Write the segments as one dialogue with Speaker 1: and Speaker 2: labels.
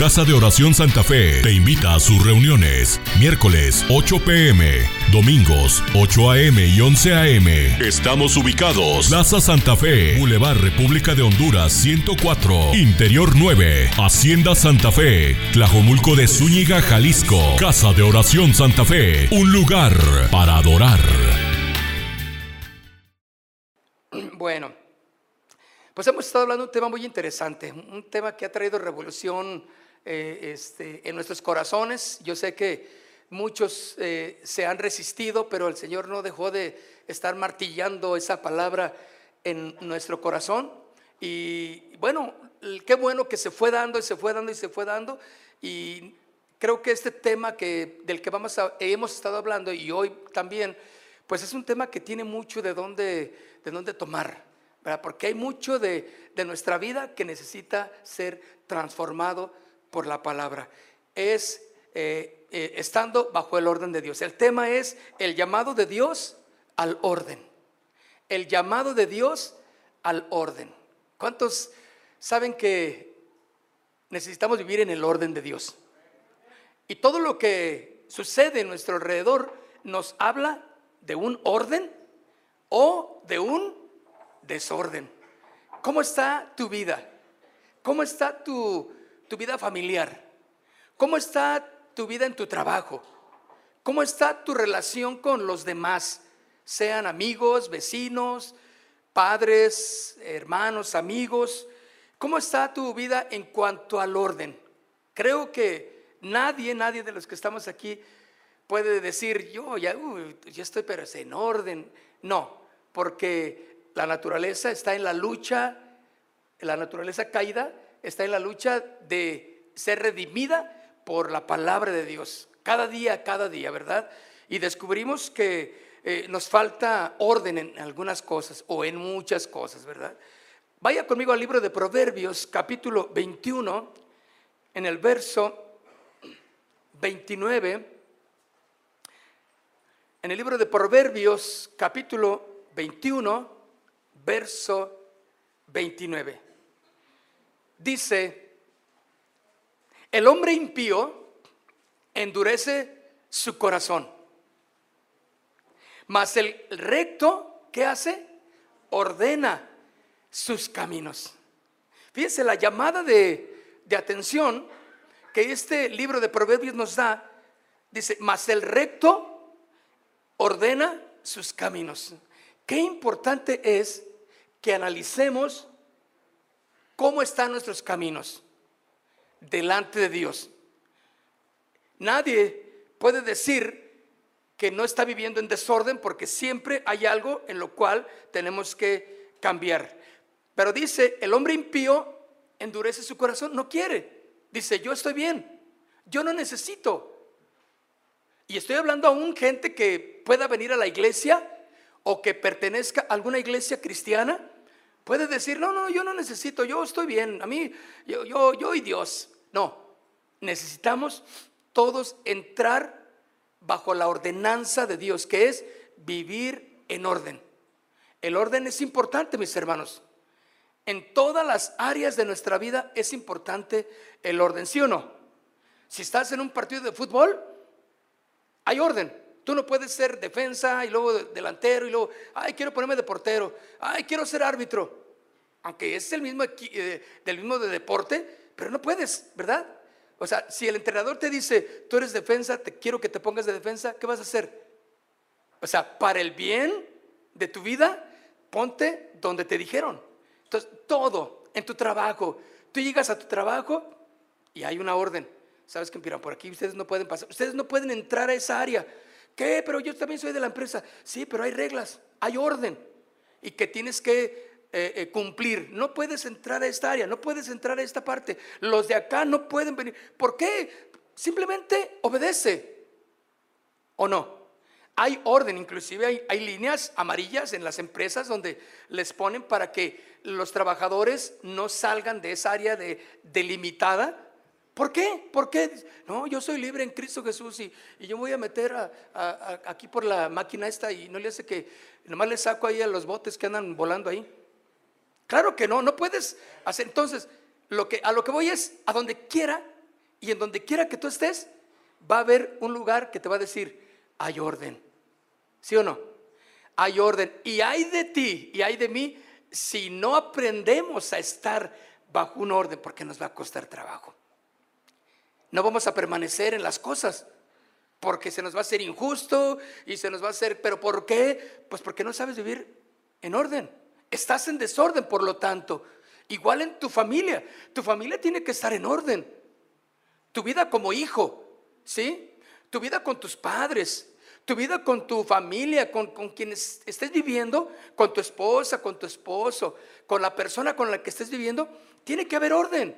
Speaker 1: Casa de Oración Santa Fe te invita a sus reuniones. Miércoles 8 pm, domingos 8 am y 11 am. Estamos ubicados. Plaza Santa Fe, Boulevard República de Honduras 104, Interior 9, Hacienda Santa Fe, Tlajomulco de Zúñiga, Jalisco. Casa de Oración Santa Fe, un lugar para adorar.
Speaker 2: Bueno, pues hemos estado hablando de un tema muy interesante, un tema que ha traído revolución eh, este, en nuestros corazones. Yo sé que muchos eh, se han resistido, pero el Señor no dejó de estar martillando esa palabra en nuestro corazón. Y bueno, qué bueno que se fue dando y se fue dando y se fue dando. Y creo que este tema que, del que vamos hemos estado hablando y hoy también, pues es un tema que tiene mucho de dónde, de dónde tomar. Porque hay mucho de, de nuestra vida que necesita ser transformado por la palabra. Es eh, eh, estando bajo el orden de Dios. El tema es el llamado de Dios al orden. El llamado de Dios al orden. ¿Cuántos saben que necesitamos vivir en el orden de Dios? Y todo lo que sucede en nuestro alrededor nos habla de un orden o de un desorden. ¿Cómo está tu vida? ¿Cómo está tu, tu vida familiar? ¿Cómo está tu vida en tu trabajo? ¿Cómo está tu relación con los demás? Sean amigos, vecinos, padres, hermanos, amigos. ¿Cómo está tu vida en cuanto al orden? Creo que nadie, nadie de los que estamos aquí puede decir, yo ya, ya estoy, pero es en orden. No, porque la naturaleza está en la lucha, la naturaleza caída está en la lucha de ser redimida por la palabra de Dios, cada día, cada día, ¿verdad? Y descubrimos que eh, nos falta orden en algunas cosas o en muchas cosas, ¿verdad? Vaya conmigo al libro de Proverbios, capítulo 21, en el verso 29. En el libro de Proverbios, capítulo 21, verso 29 dice, el hombre impío endurece su corazón, mas el recto, ¿qué hace? Ordena sus caminos. Fíjense la llamada de, de atención que este libro de Proverbios nos da, dice, mas el recto ordena sus caminos. Qué importante es que analicemos ¿Cómo están nuestros caminos delante de Dios? Nadie puede decir que no está viviendo en desorden porque siempre hay algo en lo cual tenemos que cambiar. Pero dice, el hombre impío endurece su corazón, no quiere. Dice, yo estoy bien, yo no necesito. Y estoy hablando a un gente que pueda venir a la iglesia o que pertenezca a alguna iglesia cristiana Puede decir, no, no, yo no necesito, yo estoy bien, a mí, yo, yo, yo y Dios. No, necesitamos todos entrar bajo la ordenanza de Dios, que es vivir en orden. El orden es importante, mis hermanos. En todas las áreas de nuestra vida es importante el orden, ¿sí o no? Si estás en un partido de fútbol, hay orden. Tú no puedes ser defensa y luego delantero y luego, ay, quiero ponerme de portero, ay, quiero ser árbitro. Aunque es el mismo eh, del mismo de deporte, pero no puedes, ¿verdad? O sea, si el entrenador te dice, tú eres defensa, te quiero que te pongas de defensa, ¿qué vas a hacer? O sea, para el bien de tu vida, ponte donde te dijeron. Entonces, todo en tu trabajo, tú llegas a tu trabajo y hay una orden. ¿Sabes que miran por aquí ustedes no pueden pasar? Ustedes no pueden entrar a esa área. ¿Qué? Pero yo también soy de la empresa. Sí, pero hay reglas, hay orden. Y que tienes que eh, eh, cumplir. No puedes entrar a esta área, no puedes entrar a esta parte. Los de acá no pueden venir. ¿Por qué? Simplemente obedece. ¿O no? Hay orden, inclusive hay, hay, líneas amarillas en las empresas donde les ponen para que los trabajadores no salgan de esa área de, delimitada ¿Por qué? ¿Por qué? No, yo soy libre en Cristo Jesús y, y yo voy a meter aquí por la máquina esta y no le hace que, nomás le saco ahí a los botes que andan volando ahí. Claro que no, no puedes hacer. Entonces, lo que, a lo que voy es, a donde quiera Y en donde quiera que tú estés, va a haber un lugar que te va a decir, hay orden. ¿Sí o no? Hay orden. Y hay de ti y hay de mí si no aprendemos a estar bajo un orden, porque nos va a costar trabajo. No vamos a permanecer en las cosas, porque se nos va a hacer injusto y se nos va a hacer, pero ¿por qué? Pues porque no sabes vivir en orden. Estás en desorden, por lo tanto. Igual en tu familia. Tu familia tiene que estar en orden. Tu vida como hijo, ¿sí? Tu vida con tus padres, tu vida con tu familia, con, quienes estés viviendo, con tu esposa, con tu esposo, con la persona con la que estés viviendo, tiene que haber orden.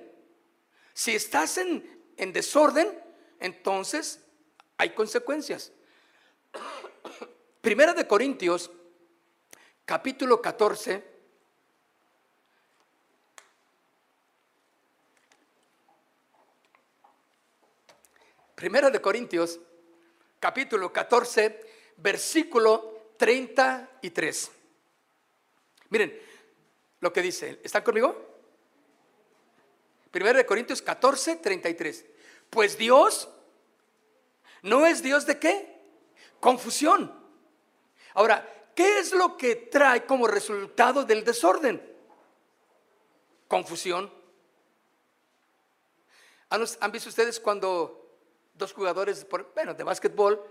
Speaker 2: Si estás en, en desorden, entonces hay consecuencias. Primera de Corintios, capítulo 14. Primera de Corintios, capítulo 14, versículo 33. Miren lo que dice. ¿Están conmigo? Primera de Corintios 14, 33. Pues Dios no es Dios de qué? Confusión. Ahora, ¿qué es lo que trae como resultado del desorden? Confusión. ¿Han, visto ustedes cuando dos jugadores bueno, de básquetbol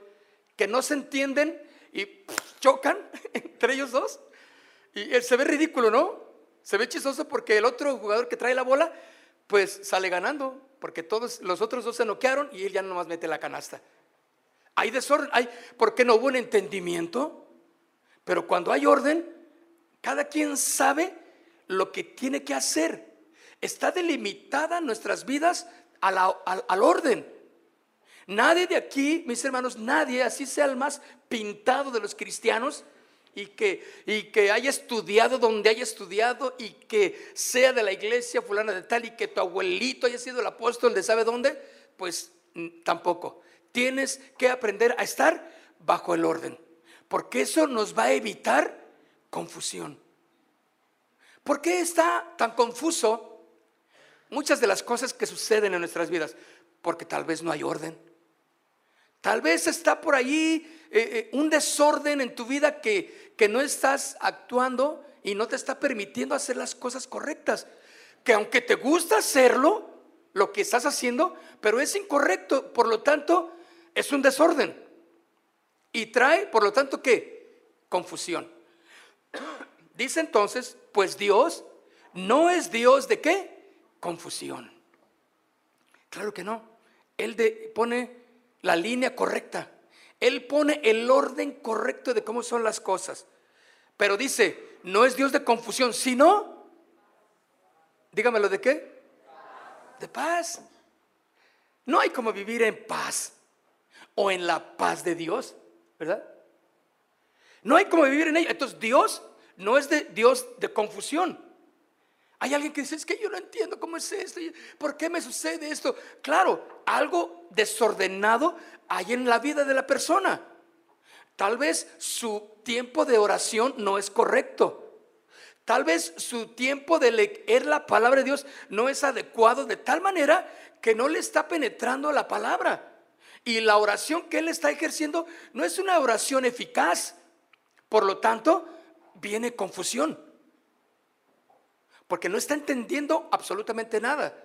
Speaker 2: que no se entienden y chocan entre ellos dos. Y se ve ridículo, ¿no? Se ve chistoso porque el otro jugador que trae la bola, pues sale ganando, porque todos los otros dos se noquearon y él ya nomás mete la canasta. Hay desorden, hay, porque no hubo un entendimiento, pero cuando hay orden, cada quien sabe lo que tiene que hacer. Está delimitada nuestras vidas al orden. Nadie de aquí, mis hermanos, nadie, así sea el más pintado de los cristianos, y que, y que haya estudiado donde haya estudiado y que sea de la iglesia fulana de tal y que tu abuelito haya sido el apóstol de sabe dónde, pues tampoco. Tienes que aprender a estar bajo el orden, porque eso nos va a evitar confusión. ¿Por qué está tan confuso muchas de las cosas que suceden en nuestras vidas? Porque tal vez no hay orden. Tal vez está por ahí eh, eh, un desorden en tu vida que, que no estás actuando y no te está permitiendo hacer las cosas correctas. Que aunque te gusta hacerlo, lo que estás haciendo, pero es incorrecto, por lo tanto, es un desorden. Y trae, por lo tanto, ¿qué? Confusión. Dice entonces, pues Dios no es Dios de qué? Confusión. Claro que no. Él pone la línea correcta. Él pone el orden correcto de cómo son las cosas. Pero dice, no es Dios de confusión, sino, dígamelo de qué? De paz. No hay como vivir en paz o en la paz de Dios, ¿verdad? No hay como vivir en ella. Entonces Dios no es de Dios de confusión. Hay alguien que dice, es que yo no entiendo cómo es esto, ¿por qué me sucede esto? Claro, algo desordenado hay en la vida de la persona. Tal vez su tiempo de oración no es correcto. Tal vez su tiempo de leer la palabra de Dios no es adecuado de tal manera que no le está penetrando la palabra. Y la oración que él está ejerciendo no es una oración eficaz. Por lo tanto, viene confusión porque no está entendiendo absolutamente nada.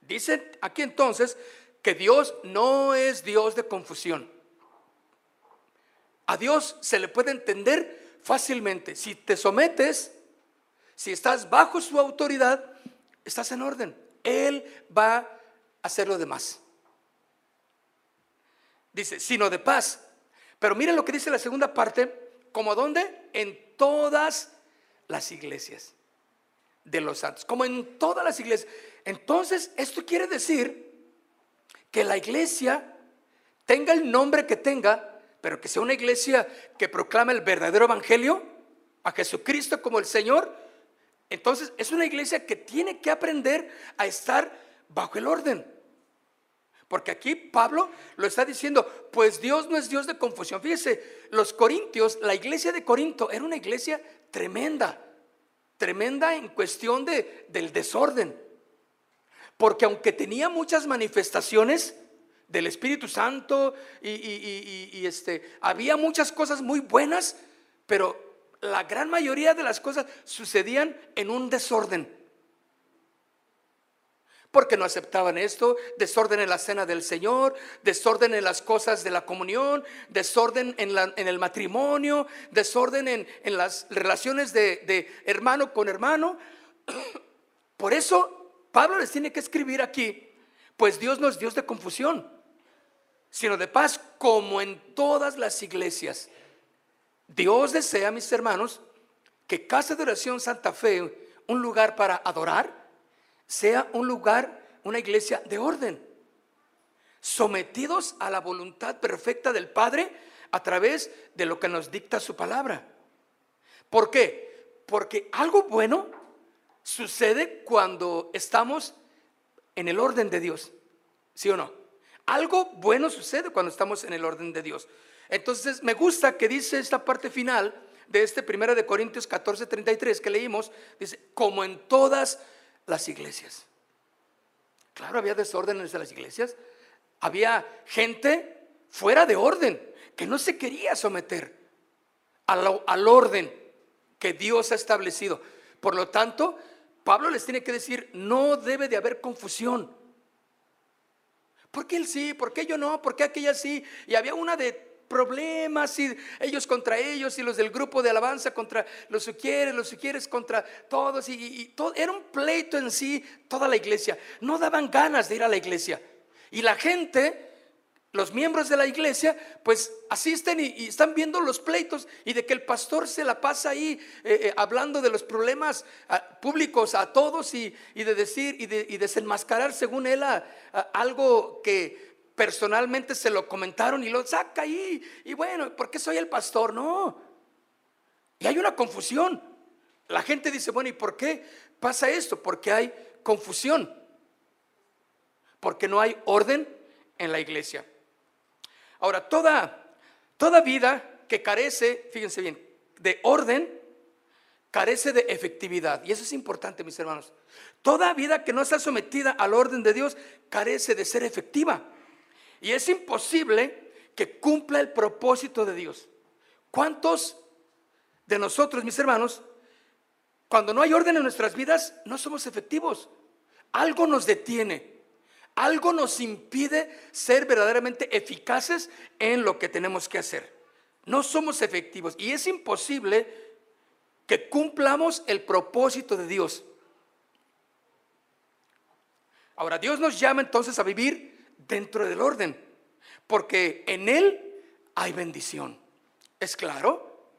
Speaker 2: Dice aquí entonces que Dios no es Dios de confusión. A Dios se le puede entender fácilmente. Si te sometes, si estás bajo su autoridad, estás en orden. Él va a hacer lo demás. Dice, sino de paz. Pero miren lo que dice la segunda parte, como dónde? En todas las iglesias de los santos, como en todas las iglesias. Entonces, esto quiere decir que la iglesia tenga el nombre que tenga, pero que sea una iglesia que proclama el verdadero evangelio, a Jesucristo como el Señor. Entonces, es una iglesia que tiene que aprender a estar bajo el orden. Porque aquí Pablo lo está diciendo, pues Dios no es Dios de confusión. Fíjese, los corintios, la iglesia de Corinto era una iglesia tremenda tremenda en cuestión de, del desorden. Porque aunque tenía muchas manifestaciones del Espíritu Santo y, este, había muchas cosas muy buenas, pero la gran mayoría de las cosas sucedían en un desorden porque no aceptaban esto, desorden en la cena del Señor, desorden en las cosas de la comunión, desorden en, el matrimonio, desorden en, las relaciones de, de hermano con hermano. Por eso Pablo les tiene que escribir aquí, pues Dios no es Dios de confusión, sino de paz, como en todas las iglesias. Dios desea, mis hermanos, que Casa de Oración Santa Fe, un lugar para adorar, sea un lugar, una iglesia de orden, sometidos a la voluntad perfecta del Padre a través de lo que nos dicta su palabra. ¿Por qué? Porque algo bueno sucede cuando estamos en el orden de Dios, ¿sí o no? Algo bueno sucede cuando estamos en el orden de Dios. Entonces, me gusta que dice esta parte final de este primero de Corintios 14, 33 que leímos, dice, como en todas las iglesias. Claro, había desórdenes en las iglesias. Había gente fuera de orden que no se quería someter al, al orden que Dios ha establecido. Por lo tanto, Pablo les tiene que decir, no debe de haber confusión. ¿Por qué él sí? ¿Por qué yo no? ¿Por qué aquella sí? Y había una de problemas y ellos contra ellos y los del grupo de alabanza contra los quieres los quieres contra todos y, todo, era un pleito en sí toda la iglesia. No daban ganas de ir a la iglesia. Y la gente, los miembros de la iglesia, pues asisten y, están viendo los pleitos y de que el pastor se la pasa ahí eh, eh, hablando de los problemas ah, públicos a todos y, de decir y de desenmascarar según él algo que personalmente se lo comentaron y lo saca ahí. Y bueno, ¿por qué soy el pastor? No. Y hay una confusión. La gente dice, bueno, ¿y por qué pasa esto? Porque hay confusión. Porque no hay orden en la iglesia. Ahora, toda, toda vida que carece, fíjense bien, de orden, carece de efectividad. Y eso es importante, mis hermanos. Toda vida que no está sometida al orden de Dios carece de ser efectiva. Y es imposible que cumpla el propósito de Dios. ¿Cuántos de nosotros, mis hermanos, cuando no hay orden en nuestras vidas, no somos efectivos? Algo nos detiene. Algo nos impide ser verdaderamente eficaces en lo que tenemos que hacer. No somos efectivos y es imposible que cumplamos el propósito de Dios. Ahora, Dios nos llama entonces a vivir dentro del orden, porque en Él hay bendición. ¿Es claro?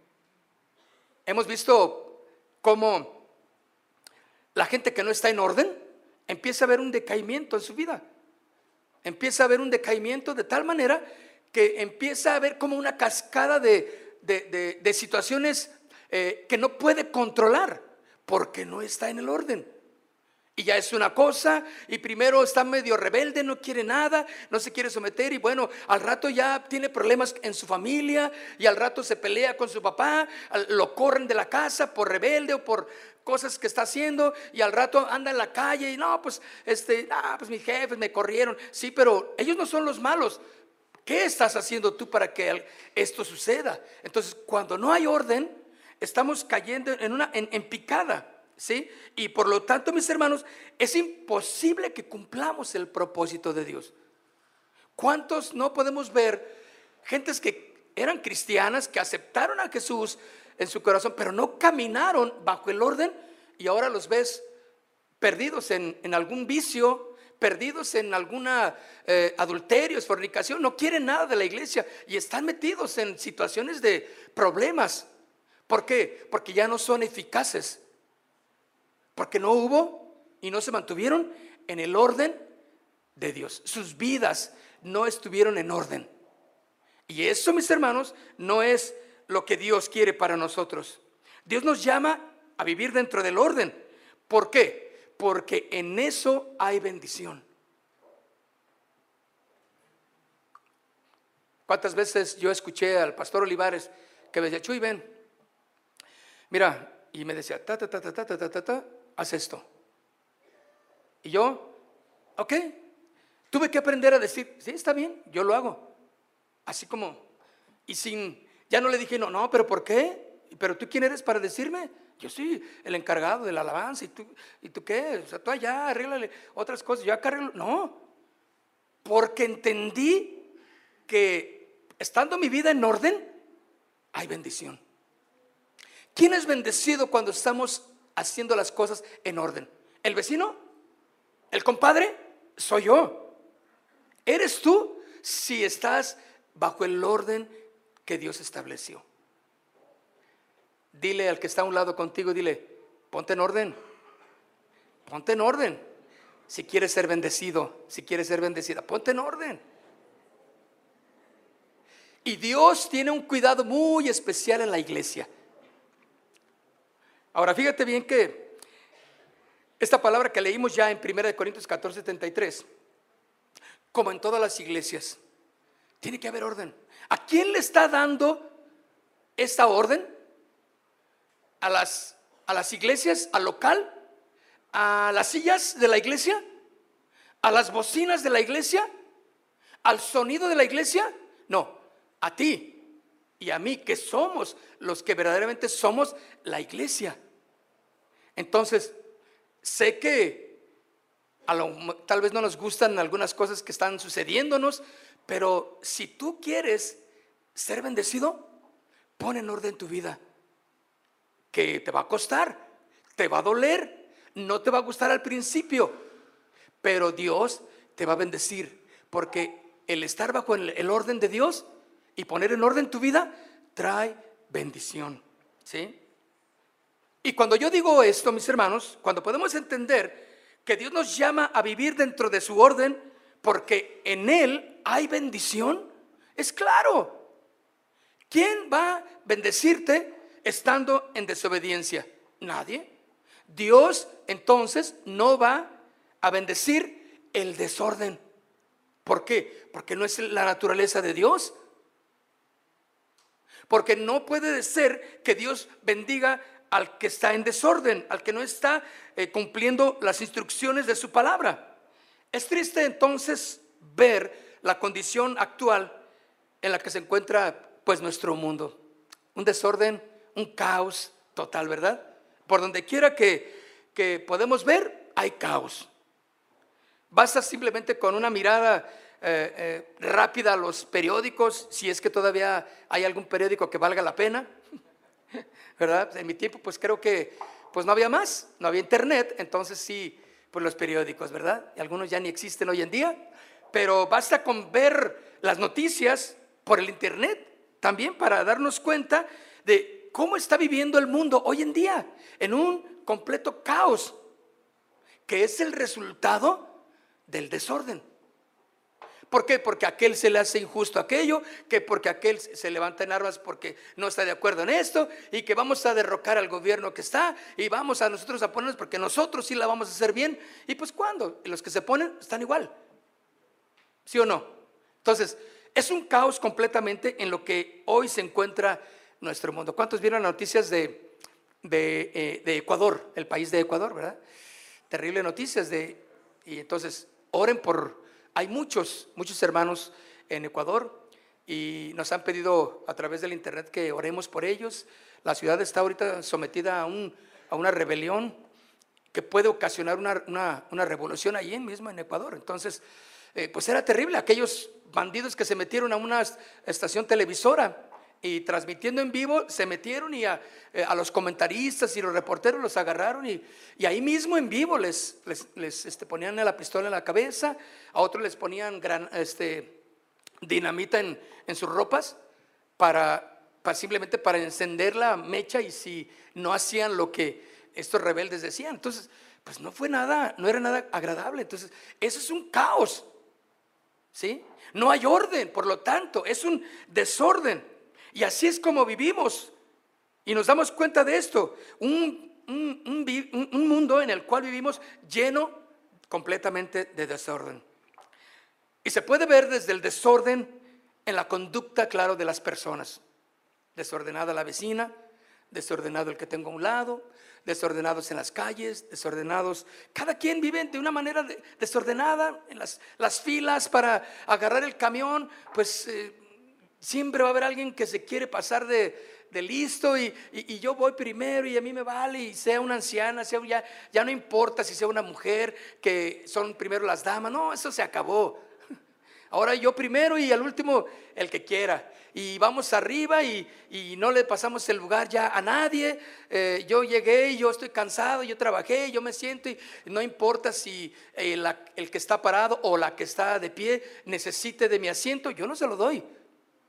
Speaker 2: Hemos visto cómo la gente que no está en orden empieza a ver un decaimiento en su vida. Empieza a ver un decaimiento de tal manera que empieza a ver como una cascada de, situaciones eh, que no puede controlar porque no está en el orden. Y ya es una cosa, y primero está medio rebelde, no quiere nada, no se quiere someter, y bueno, al rato ya tiene problemas en su familia, y al rato se pelea con su papá, lo corren de la casa por rebelde o por cosas que está haciendo, y al rato anda en la calle, y no, pues, este, ah, pues mis jefes me corrieron, sí, pero ellos no son los malos. ¿Qué estás haciendo tú para que esto suceda? Entonces, cuando no hay orden, estamos cayendo en una en picada. ¿Sí? Y por lo tanto, mis hermanos, es imposible que cumplamos el propósito de Dios. ¿Cuántos no podemos ver gentes que eran cristianas, que aceptaron a Jesús en su corazón, pero no caminaron bajo el orden y ahora los ves perdidos en, algún vicio, perdidos en alguna eh, adulterio, fornicación, no quieren nada de la iglesia y están metidos en situaciones de problemas. ¿Por qué? Porque ya no son eficaces porque no hubo y no se mantuvieron en el orden de Dios. Sus vidas no estuvieron en orden. Y eso, mis hermanos, no es lo que Dios quiere para nosotros. Dios nos llama a vivir dentro del orden. ¿Por qué? Porque en eso hay bendición. ¿Cuántas veces yo escuché al pastor Olivares que me decía, Chuy, ven, mira, y me decía, ta, ta, ta, ta, ta, ta, ta, ta, haz esto. Y yo ¿Ok? Tuve que aprender a decir, sí, está bien, yo lo hago. Así como, y sin, ya no le dije, no, no, pero ¿por qué? ¿Pero tú quién eres para decirme? Yo soy el encargado de la alabanza. ¿Y tú, ¿y tú qué? O sea, tú allá, arréglale otras cosas. Yo acá arreglo. No. Porque entendí que estando mi vida en orden, hay bendición. ¿Quién es bendecido cuando estamos haciendo las cosas en orden? ¿El vecino? ¿El compadre? Soy yo. ¿Eres tú si estás bajo el orden que Dios estableció? Dile al que está a un lado contigo, dile, ponte en orden. Ponte en orden. Si quieres ser bendecido, si quieres ser bendecida, ponte en orden. Y Dios tiene un cuidado muy especial en la iglesia. Ahora, fíjate bien que esta palabra que leímos ya en 1 Corintios 14, 73, como en todas las iglesias, tiene que haber orden. ¿A quién le está dando esta orden? a las, a las iglesias, al local, a las sillas de la iglesia, a las bocinas de la iglesia, al sonido de la iglesia. No, a ti y a mí, que somos los que verdaderamente somos la iglesia. Entonces, sé que tal vez no nos gustan algunas cosas que están sucediéndonos, pero si tú quieres ser bendecido, pon en orden tu vida que te va a costar, te va a doler, no te va a gustar al principio, pero Dios te va a bendecir, porque el estar bajo el, orden de Dios y poner en orden tu vida trae bendición, ¿sí? Y cuando yo digo esto, mis hermanos, cuando podemos entender que Dios nos llama a vivir dentro de su orden, porque en Él hay bendición, es claro. ¿Quién va a bendecirte estando en desobediencia? Nadie. Dios entonces no va a bendecir el desorden. ¿Por qué? Porque no es la naturaleza de Dios. Porque no puede ser que Dios bendiga al que está en desorden, al que no está eh, cumpliendo las instrucciones de su palabra. Es triste entonces ver la condición actual en la que se encuentra pues nuestro mundo. Un desorden un caos total, ¿verdad? Por donde quiera que, que podemos ver, hay caos. Basta simplemente con una mirada eh, eh, rápida a los periódicos, si es que todavía hay algún periódico que valga la pena, ¿verdad? En mi tiempo, pues creo que pues no había más, no había internet, entonces sí, pues los periódicos, ¿verdad? Y algunos ya ni existen hoy en día, pero basta con ver las noticias por el internet también para darnos cuenta de cómo está viviendo el mundo hoy en día, en un completo caos, que es el resultado del desorden. ¿Por qué? Porque a aquel se le hace injusto aquello, que porque aquel se levanta en armas porque no está de acuerdo en esto, y que vamos a derrocar al gobierno que está, y vamos a nosotros a ponernos porque nosotros sí la vamos a hacer bien. Y pues cuando los que se ponen están igual. ¿Sí o no? Entonces, es un caos completamente en lo que hoy se encuentra nuestro mundo. ¿Cuántos vieron noticias de, eh, de, Ecuador, el país de Ecuador, verdad? Terrible noticias de... Y entonces, oren por... Hay muchos, muchos hermanos en Ecuador y nos han pedido a través del internet que oremos por ellos. La ciudad está ahorita sometida a, un, a una rebelión que puede ocasionar una, una, revolución allí mismo en Ecuador. Entonces, eh, pues era terrible aquellos bandidos que se metieron a una estación televisora y transmitiendo en vivo, se metieron y a, eh, los comentaristas y los reporteros los agarraron y, ahí mismo en vivo les, este, ponían la pistola en la cabeza, a otros les ponían este, dinamita en, sus ropas para, para, simplemente para encender la mecha y si no hacían lo que estos rebeldes decían. Entonces, pues no fue nada, no era nada agradable. Entonces, eso es un caos. ¿Sí? No hay orden, por lo tanto, es un desorden. Y así es como vivimos. Y nos damos cuenta de esto. Un, mundo en el cual vivimos lleno completamente de desorden. Y se puede ver desde el desorden en la conducta, claro, de las personas. Desordenada la vecina, desordenado el que tengo a un lado, desordenados en las calles, desordenados. Cada quien vive de una manera desordenada en las, las, filas para agarrar el camión, pues eh, siempre va a haber alguien que se quiere pasar de, listo y, y, yo voy primero y a mí me vale y sea una anciana, sea ya, ya no importa si sea una mujer, que son primero las damas, no, eso se acabó. Ahora yo primero y al último el que quiera. Y vamos arriba y, y no le pasamos el lugar ya a nadie. Eh, yo llegué, yo estoy cansado, yo trabajé, yo me siento y no importa si el, el que está parado o la que está de pie necesite de mi asiento, yo no se lo doy.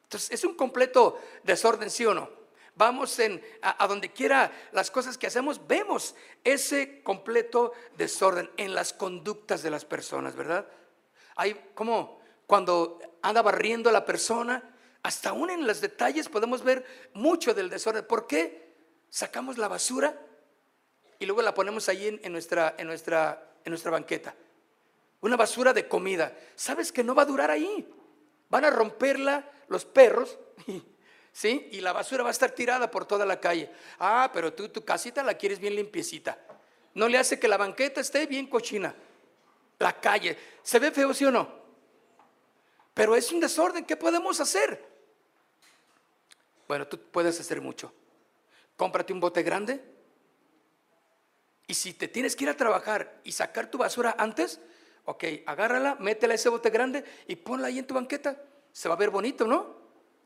Speaker 2: Entonces es un completo desorden, ¿sí o no? Vamos en, a, donde quiera las cosas que hacemos, vemos ese completo desorden en las conductas de las personas, ¿verdad? Hay como cuando anda barriendo la persona, hasta aún en los detalles podemos ver mucho del desorden. ¿Por qué? Sacamos la basura y luego la ponemos ahí en, nuestra, en, nuestra, en nuestra banqueta. Una basura de comida. ¿Sabes que no va a durar ahí? Van a romperla los perros. ¿Sí? Y la basura va a estar tirada por toda la calle. Ah, pero tú tu casita la quieres bien limpiecita. No le hace que la banqueta esté bien cochina. La calle. ¿Se ve feo, sí o no? Pero es un desorden, ¿qué podemos hacer? Bueno, tú puedes hacer mucho. Cómprate un bote grande. Y si te tienes que ir a trabajar y sacar tu basura antes, ok, agárrala, métela a ese bote grande y ponla ahí en tu banqueta. Se va a ver bonito, ¿no?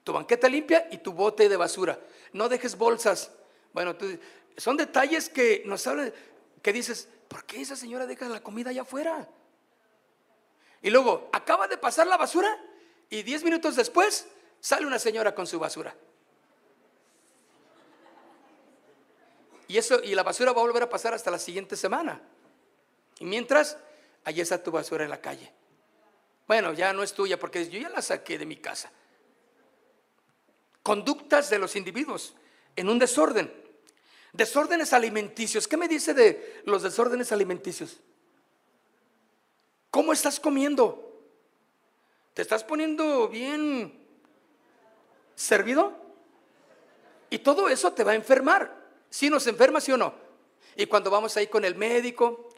Speaker 2: Tu banqueta limpia y tu bote de basura. No dejes bolsas. Bueno, son detalles que nos hablan, que dices, ¿por qué esa señora deja la comida allá afuera? Y luego acaba de pasar la basura y diez minutos después sale una señora con su basura. Y eso y la basura va a volver a pasar hasta la siguiente semana. Y mientras, allí está tu basura en la calle. Bueno, ya no es tuya porque yo ya la saqué de mi casa. Conductas de los individuos en un desorden. Desórdenes alimenticios. ¿Qué me dice de los desórdenes alimenticios? ¿Cómo estás comiendo? ¿Te estás poniendo bien servido? Y todo eso te va a enfermar. Si nos enferma, sí o no. Y cuando vamos ahí con el médico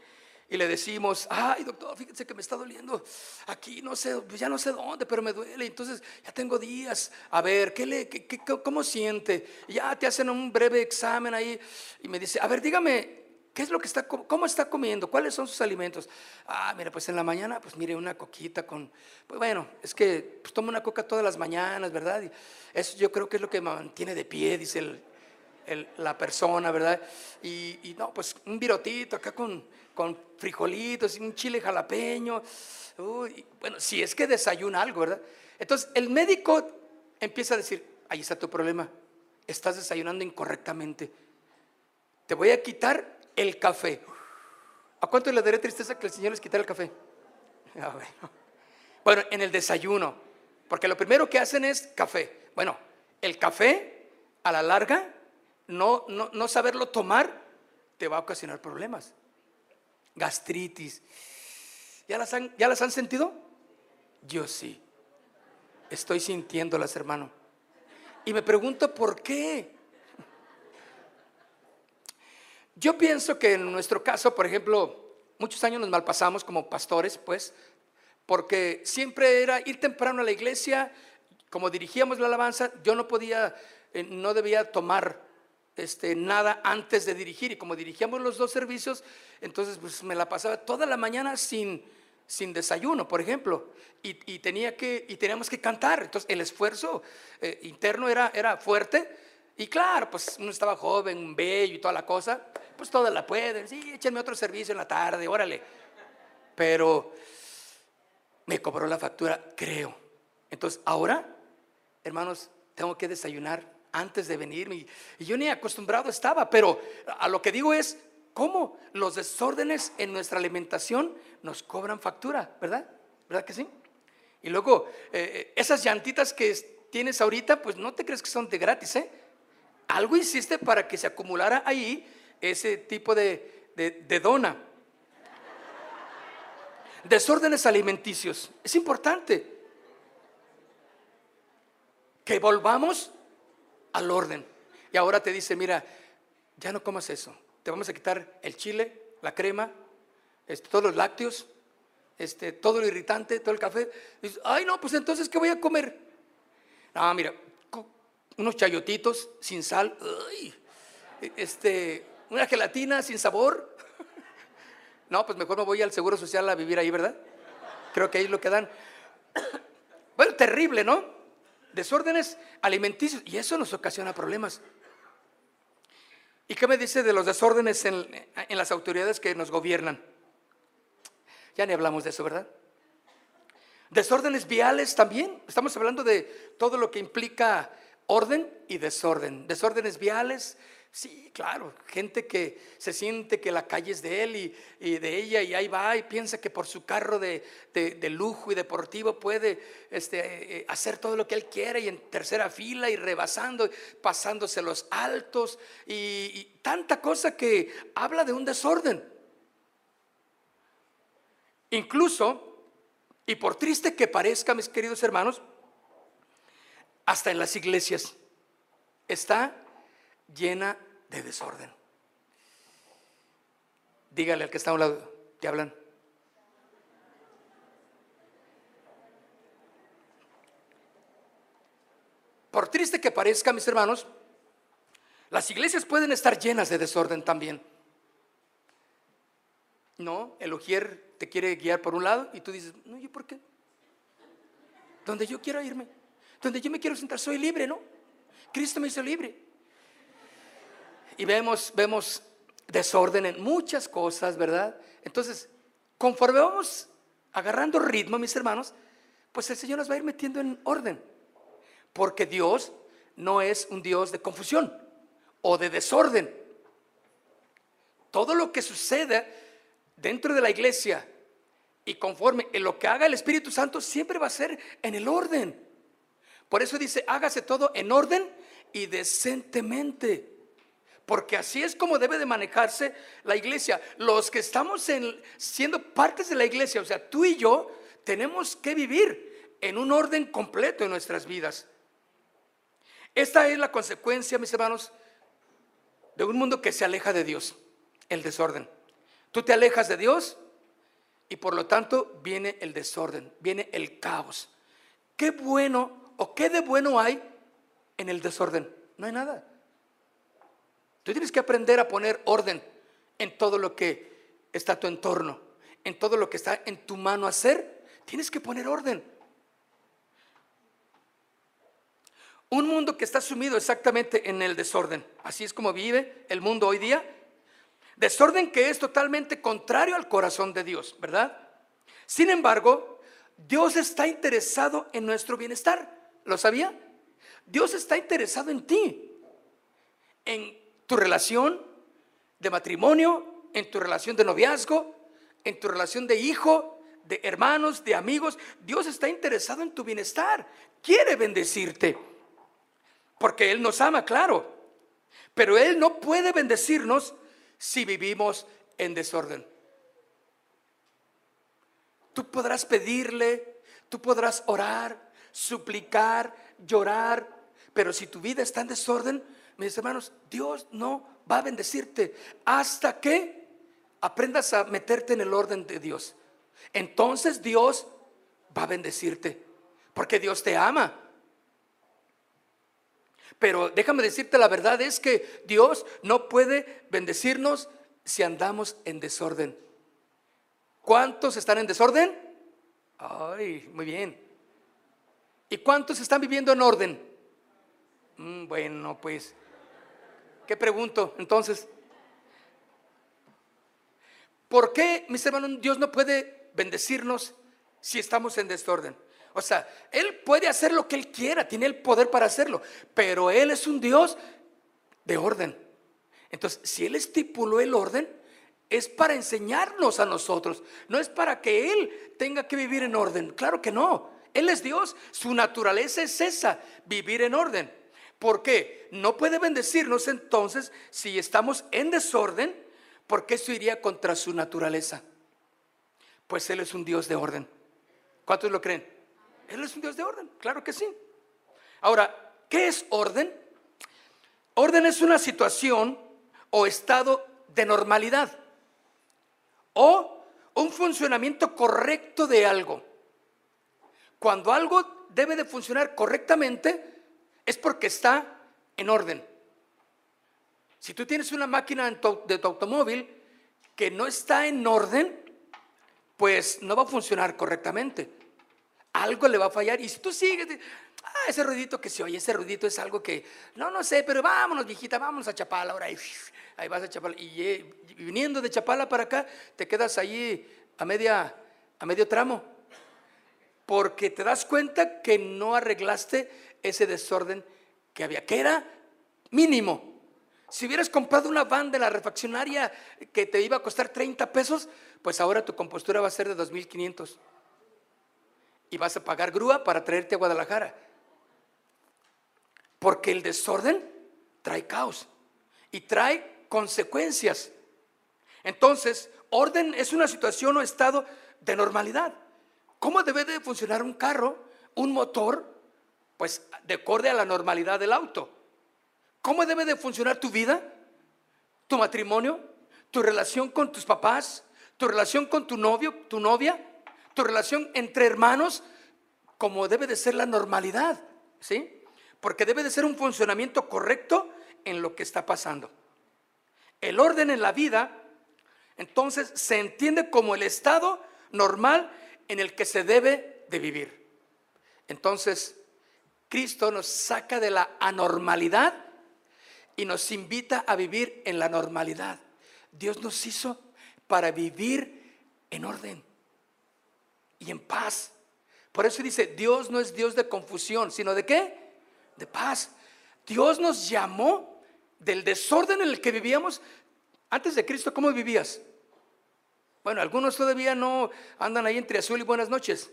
Speaker 2: y le decimos, ay doctor, fíjense que me está doliendo aquí, no sé, pues ya no sé dónde, pero me duele. Entonces ya tengo días, a ver, ¿qué le, qué, ¿cómo siente? ya te hacen un breve examen ahí y me dice, a ver, dígame, ¿Qué es lo que está, cómo está comiendo? ¿Cuáles son sus alimentos? Ah, mira, pues en la mañana, pues mire, una coquita con, pues bueno, es que pues, toma una coca todas las mañanas, ¿verdad? Y eso yo creo que es lo que mantiene de pie, dice el, la persona, ¿verdad? Y, no, pues un virotito acá con, con frijolitos, un chile jalapeño. Bueno, si es que desayuna algo, ¿verdad? Entonces el médico empieza a decir, ahí está tu problema, estás desayunando incorrectamente. Te voy a quitar el café. ¿A cuánto le daré tristeza que el Señor les quitara el café? Ah, bueno. en el desayuno, porque lo primero que hacen es café. Bueno, el café a la larga, no, no, saberlo tomar, te va a ocasionar problemas. Gastritis. ¿Ya las, han, ¿Ya las han sentido? Yo sí. Estoy sintiéndolas, hermano. Y me pregunto por qué. Yo pienso que en nuestro caso, por ejemplo, muchos años nos malpasamos como pastores, pues, porque siempre era ir temprano a la iglesia, como dirigíamos la alabanza, yo no podía, eh, no debía tomar este, nada antes de dirigir, y como dirigíamos los dos servicios, entonces pues me la pasaba toda la mañana sin, sin desayuno, por ejemplo, y, tenía que, y teníamos que cantar, entonces el esfuerzo eh, interno era, era fuerte, y claro, pues uno estaba joven, bello y toda la cosa, pues todas la pueden, sí, échenme otro servicio en la tarde, órale. Pero me cobró la factura, creo. Entonces, ahora, hermanos, tengo que desayunar antes de venir. Y yo ni acostumbrado estaba, pero a lo que digo es, ¿cómo los desórdenes en nuestra alimentación nos cobran factura, verdad? ¿Verdad que sí? Y luego, eh, eh, esas llantitas que tienes ahorita, pues no te crees que son de gratis, ¿eh? Algo hiciste para que se acumulara ahí ese tipo de, de, dona. Desórdenes alimenticios. Es importante que volvamos al orden. y ahora te dice, mira, ya no comas eso, te vamos a quitar el chile, la crema, este, todos los lácteos, este, todo lo irritante, todo el café. ay no, pues entonces, ¿qué voy a comer? Ah, mira, unos chayotitos sin sal, este, una gelatina sin sabor. No, pues mejor me voy al Seguro Social a vivir ahí, ¿verdad? Creo que ahí es lo que dan. Bueno, terrible, ¿no? Desórdenes alimenticios. Y eso nos ocasiona problemas. ¿Y qué me dice de los desórdenes en, en las autoridades que nos gobiernan? Ya ni hablamos de eso, ¿verdad? Desórdenes viales también. Estamos hablando de todo lo que implica orden y desorden. Desórdenes viales, sí, claro. Gente que se siente que la calle es de él y, de ella y ahí va y piensa que por su carro de, lujo y deportivo puede este, eh, hacer todo lo que él quiere y en tercera fila y rebasando, pasándose los altos y, y tanta cosa que habla de un desorden. Incluso y por triste que parezca, mis queridos hermanos, hasta en las iglesias está llena de desorden. Dígale al que está a un lado, que hablan. Por triste que parezca, mis hermanos, las iglesias pueden estar llenas de desorden también. No, el te quiere guiar por un lado y tú dices, no, ¿yo por qué? Donde yo quiero irme, donde yo me quiero sentar, soy libre, ¿no? Cristo me hizo libre. Y vemos, vemos desorden en muchas cosas, ¿verdad? Entonces, conforme vamos agarrando ritmo, mis hermanos, pues el Señor nos va a ir metiendo en orden. Porque Dios no es un Dios de confusión o de desorden. Todo lo que sucede dentro de la iglesia y conforme en lo que haga el Espíritu Santo siempre va a ser en el orden. Por eso dice, hágase todo en orden y decentemente. Porque así es como debe de manejarse la iglesia. Los que estamos en, siendo partes de la iglesia, o sea, tú y yo, tenemos que vivir en un orden completo en nuestras vidas. Esta es la consecuencia, mis hermanos, de un mundo que se aleja de Dios, el desorden. Tú te alejas de Dios y por lo tanto viene el desorden, viene el caos. ¿Qué bueno o qué de bueno hay en el desorden? No hay nada. Tú tienes que aprender a poner orden en todo lo que está a tu entorno, en todo lo que está en tu mano hacer. Tienes que poner orden. Un mundo que está sumido exactamente en el desorden. Así es como vive el mundo hoy día. Desorden que es totalmente contrario al corazón de Dios, ¿verdad? Sin embargo, Dios está interesado en nuestro bienestar. ¿Lo sabía? Dios está interesado en ti, en tu relación de matrimonio, en tu relación de noviazgo, en tu relación de hijo, de hermanos, de amigos. Dios está interesado en tu bienestar. Quiere bendecirte. Porque Él nos ama, claro. Pero Él no puede bendecirnos si vivimos en desorden. Tú podrás pedirle, tú podrás orar, suplicar, llorar, pero si tu vida está en desorden, mis hermanos, Dios no va a bendecirte hasta que aprendas a meterte en el orden de Dios. Entonces Dios va a bendecirte, porque Dios te ama. Pero déjame decirte la verdad es que Dios no puede bendecirnos si andamos en desorden. ¿Cuántos están en desorden? Ay, muy bien. ¿Y cuántos están viviendo en orden? Mm, bueno, pues, ¿qué pregunto entonces? ¿Por qué, mis hermanos, Dios no puede bendecirnos si estamos en desorden? O sea, Él puede hacer lo que Él quiera, tiene el poder para hacerlo, pero Él es un Dios de orden. Entonces, si Él estipuló el orden, es para enseñarnos a nosotros, no es para que Él tenga que vivir en orden. Claro que no, Él es Dios, su naturaleza es esa, vivir en orden. ¿Por qué? No puede bendecirnos entonces si estamos en desorden, porque eso iría contra su naturaleza. Pues Él es un Dios de orden. ¿Cuántos lo creen? Él es un Dios de orden, claro que sí. Ahora, ¿qué es orden? Orden es una situación o estado de normalidad o un funcionamiento correcto de algo. Cuando algo debe de funcionar correctamente es porque está en orden. Si tú tienes una máquina de tu automóvil que no está en orden, pues no va a funcionar correctamente. Algo le va a fallar. Y si tú sigues, ah, ese ruidito que se oye, ese ruidito es algo que, no, no sé, pero vámonos, viejita, vámonos a Chapala ahora. Ahí, ahí vas a Chapala. Y, y, viniendo de Chapala para acá, te quedas allí a, media, a medio tramo. Porque te das cuenta que no arreglaste ese desorden que había, que era mínimo. Si hubieras comprado una van de la refaccionaria que te iba a costar 30 pesos, pues ahora tu compostura va a ser de 2.500. Y vas a pagar grúa para traerte a Guadalajara. Porque el desorden trae caos y trae consecuencias. Entonces, orden es una situación o estado de normalidad. ¿Cómo debe de funcionar un carro, un motor? Pues de acorde a la normalidad del auto. ¿Cómo debe de funcionar tu vida? ¿Tu matrimonio? ¿Tu relación con tus papás? ¿Tu relación con tu novio, tu novia? ¿Tu relación entre hermanos? Como debe de ser la normalidad, ¿sí? Porque debe de ser un funcionamiento correcto en lo que está pasando. El orden en la vida, entonces, se entiende como el estado normal en el que se debe de vivir. Entonces, Cristo nos saca de la anormalidad y nos invita a vivir en la normalidad. Dios nos hizo para vivir en orden y en paz. Por eso dice, Dios no es Dios de confusión, sino de qué? De paz. Dios nos llamó del desorden en el que vivíamos. Antes de Cristo, ¿cómo vivías? Bueno, algunos todavía no andan ahí entre azul y buenas noches.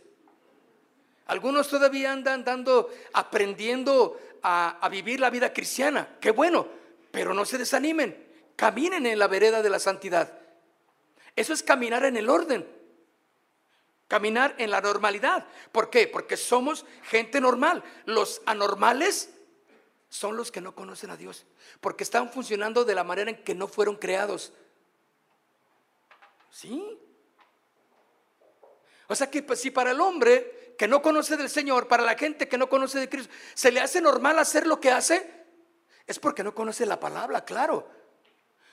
Speaker 2: Algunos todavía andan dando, aprendiendo a, vivir la vida cristiana. Qué bueno, pero no se desanimen. Caminen en la vereda de la santidad. Eso es caminar en el orden. Caminar en la normalidad. ¿Por qué? Porque somos gente normal. Los anormales son los que no conocen a Dios. Porque están funcionando de la manera en que no fueron creados. ¿Sí? O sea que pues, si para el hombre que no conoce del Señor, para la gente que no conoce de Cristo, se le hace normal hacer lo que hace, es porque no conoce la palabra, claro.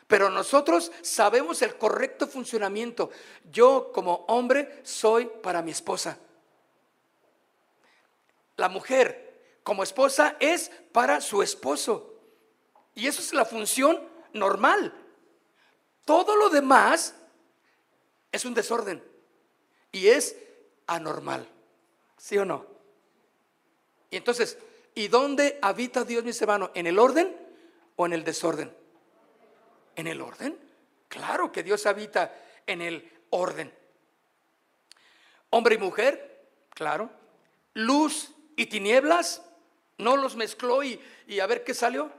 Speaker 2: Pero nosotros sabemos el correcto funcionamiento. Yo como hombre soy para mi esposa. La mujer como esposa es para su esposo. Y eso es la función normal. Todo lo demás es un desorden y es anormal. ¿Sí o no? Y entonces, ¿y dónde habita Dios, mis hermanos? ¿En el orden o en el desorden? ¿En el orden? Claro que Dios habita en el orden. Hombre y mujer, claro. Luz y tinieblas, no los mezcló y, y a ver qué salió.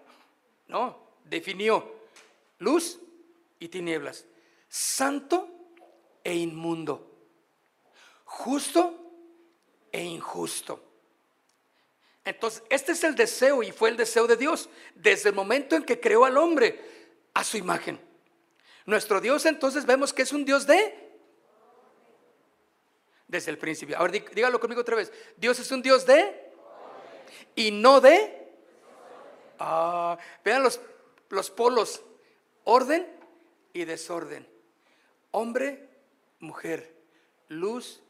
Speaker 2: No, definió luz y tinieblas. Santo e inmundo. Justo e injusto. Entonces, este es el deseo y fue el deseo de Dios desde el momento en que creó al hombre a su imagen. Nuestro Dios entonces vemos que es un Dios de... Desde el principio. Ahora dígalo conmigo otra vez. Dios es un Dios de... Y no de... Ah, vean los, los polos. Orden y desorden. Hombre, mujer. Luz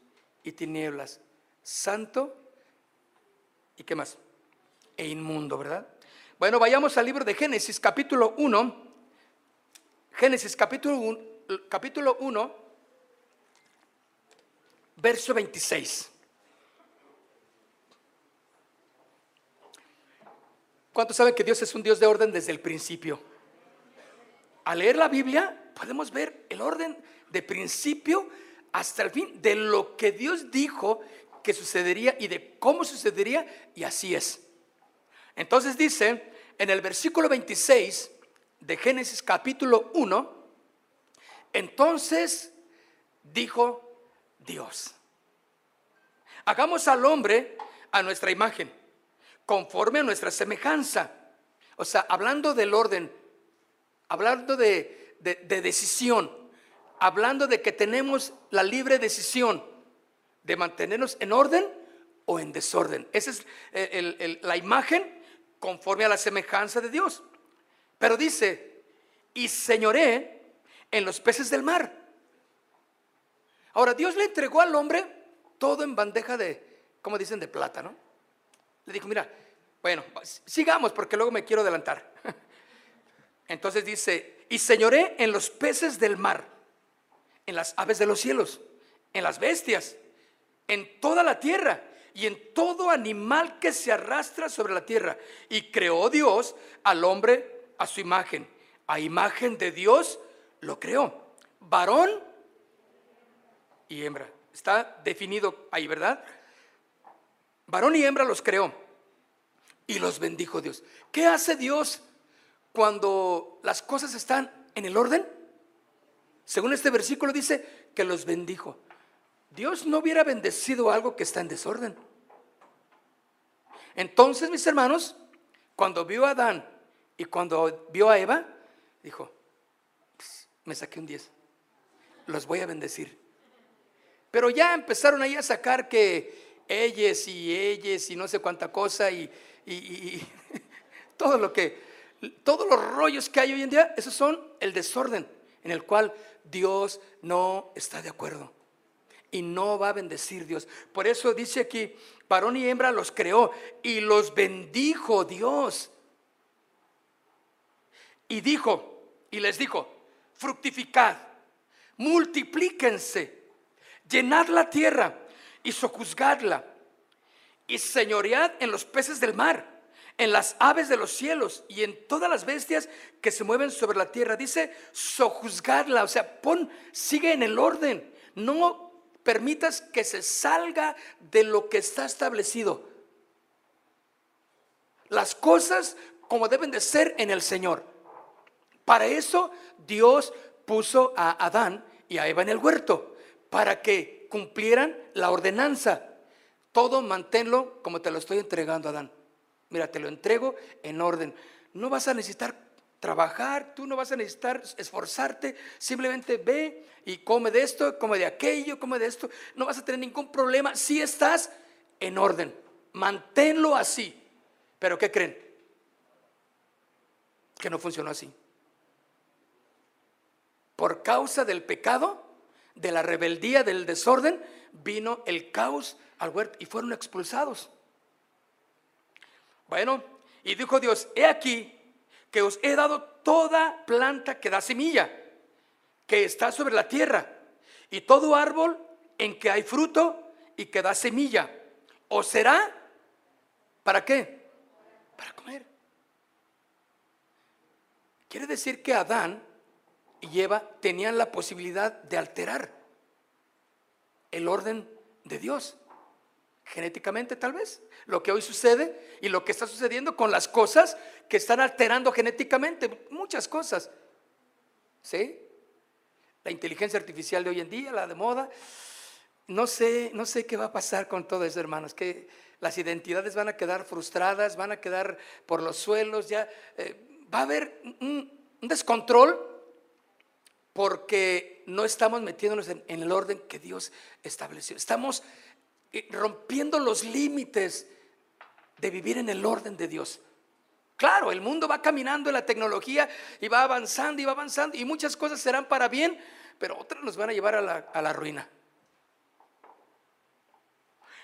Speaker 2: y tinieblas santo y qué más? E inmundo, ¿verdad? Bueno, vayamos al libro de Génesis capítulo 1. Génesis capítulo 1, capítulo 1 verso 26. ¿Cuántos saben que Dios es un Dios de orden desde el principio? Al leer la Biblia podemos ver el orden de principio hasta el fin de lo que Dios dijo que sucedería y de cómo sucedería, y así es. Entonces dice en el versículo 26 de Génesis capítulo 1, entonces dijo Dios, hagamos al hombre a nuestra imagen, conforme a nuestra semejanza. O sea, hablando del orden, hablando de, decisión, hablando de que tenemos la libre decisión de mantenernos en orden o en desorden. Esa es la imagen conforme a la semejanza de Dios. Pero dice, y señoré en los peces del mar. Ahora, Dios le entregó al hombre todo en bandeja de, como dicen, de plata, ¿no? Le dijo, mira, bueno, sigamos porque luego me quiero adelantar. Entonces dice, y señoré en los peces del mar, en las aves de los cielos, en las bestias, en toda la tierra y en todo animal que se arrastra sobre la tierra. Y creó Dios al hombre a su imagen. A imagen de Dios lo creó. Varón y hembra. Está definido ahí, ¿verdad? Varón y hembra los creó. Y los bendijo Dios. ¿Qué hace Dios cuando las cosas están en el orden? Según este versículo dice que los bendijo. Dios no hubiera bendecido algo que está en desorden. Entonces, mis hermanos, cuando vio a Adán y cuando vio a Eva, dijo, me saqué un 10, los voy a bendecir. Pero ya empezaron ahí a sacar que ellos y ellos y no sé cuánta cosa y, y todo lo que, todos los rollos que hay hoy en día, esos son el desorden en el cual Dios no está de acuerdo y no va a bendecir Dios. Por eso dice aquí, varón y hembra los creó y los bendijo Dios. Y dijo, y les dijo, fructificad, multiplíquense, llenad la tierra y sojuzgadla, y señoread en los peces del mar, en las aves de los cielos y en todas las bestias que se mueven sobre la tierra. Dice sojuzgadla, o sea, pon, sigue en el orden, no permitas que se salga de lo que está establecido. Las cosas como deben de ser en el Señor. Para eso Dios puso a Adán y a Eva en el huerto, para que cumplieran la ordenanza. Todo manténlo como te lo estoy entregando, Adán. Mira, te lo entrego en orden. No vas a necesitar trabajar, tú no vas a necesitar esforzarte, simplemente ve y come de esto, come de aquello, come de esto, no vas a tener ningún problema si estás en orden. Manténlo así. Pero ¿qué creen? Que no funcionó así. Por causa del pecado, de la rebeldía, del desorden, vino el caos al huerto y fueron expulsados. Bueno, y dijo Dios, he aquí, que os he dado toda planta que da semilla, que está sobre la tierra, y todo árbol en que hay fruto y que da semilla. ¿O será? ¿Para qué? Para comer. Quiere decir que Adán y Eva tenían la posibilidad de alterar el orden de Dios genéticamente tal vez, lo que hoy sucede y lo que está sucediendo con las cosas que están alterando genéticamente, muchas cosas. ¿Sí? La inteligencia artificial de hoy en día, la de moda, no sé, no sé qué va a pasar con todo eso, hermanos, que las identidades van a quedar frustradas, van a quedar por los suelos, ya eh, va a haber un, descontrol porque no estamos metiéndonos en el orden que Dios estableció. Estamos rompiendo los límites de vivir en el orden de Dios. Claro, el mundo va caminando en la tecnología y va avanzando y va avanzando y muchas cosas serán para bien, pero otras nos van a llevar a la, a la ruina.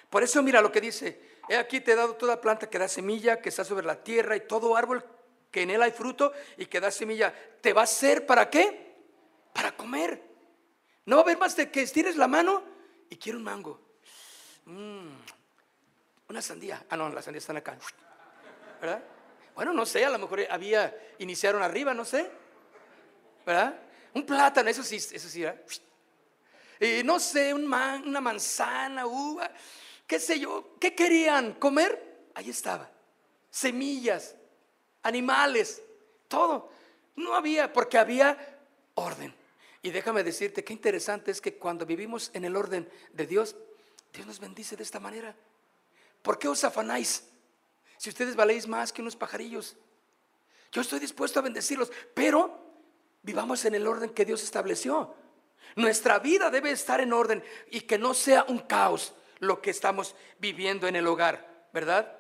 Speaker 2: Por eso mira lo que dice, he aquí te he dado toda planta que da semilla, que está sobre la tierra y todo árbol que en él hay fruto y que da semilla. ¿Te va a ser para qué? Para comer. No va a haber más de que estires la mano y quiero un mango. Mm, una sandía. Ah, no, las sandías están acá. ¿Verdad? Bueno, no sé, a lo mejor había, iniciaron arriba, no sé. ¿Verdad? Un plátano, eso sí, eso sí, Y no sé, un una manzana, uva, qué sé yo, ¿qué querían comer? Ahí estaba. Semillas, animales, todo. No había, porque había orden. Y déjame decirte qué interesante es que cuando vivimos en el orden de Dios, Dios nos bendice de esta manera. ¿Por qué os afanáis? Si ustedes valéis más que unos pajarillos. Yo estoy dispuesto a bendecirlos, pero vivamos en el orden que Dios estableció. Nuestra vida debe estar en orden y que no sea un caos lo que estamos viviendo en el hogar, ¿verdad?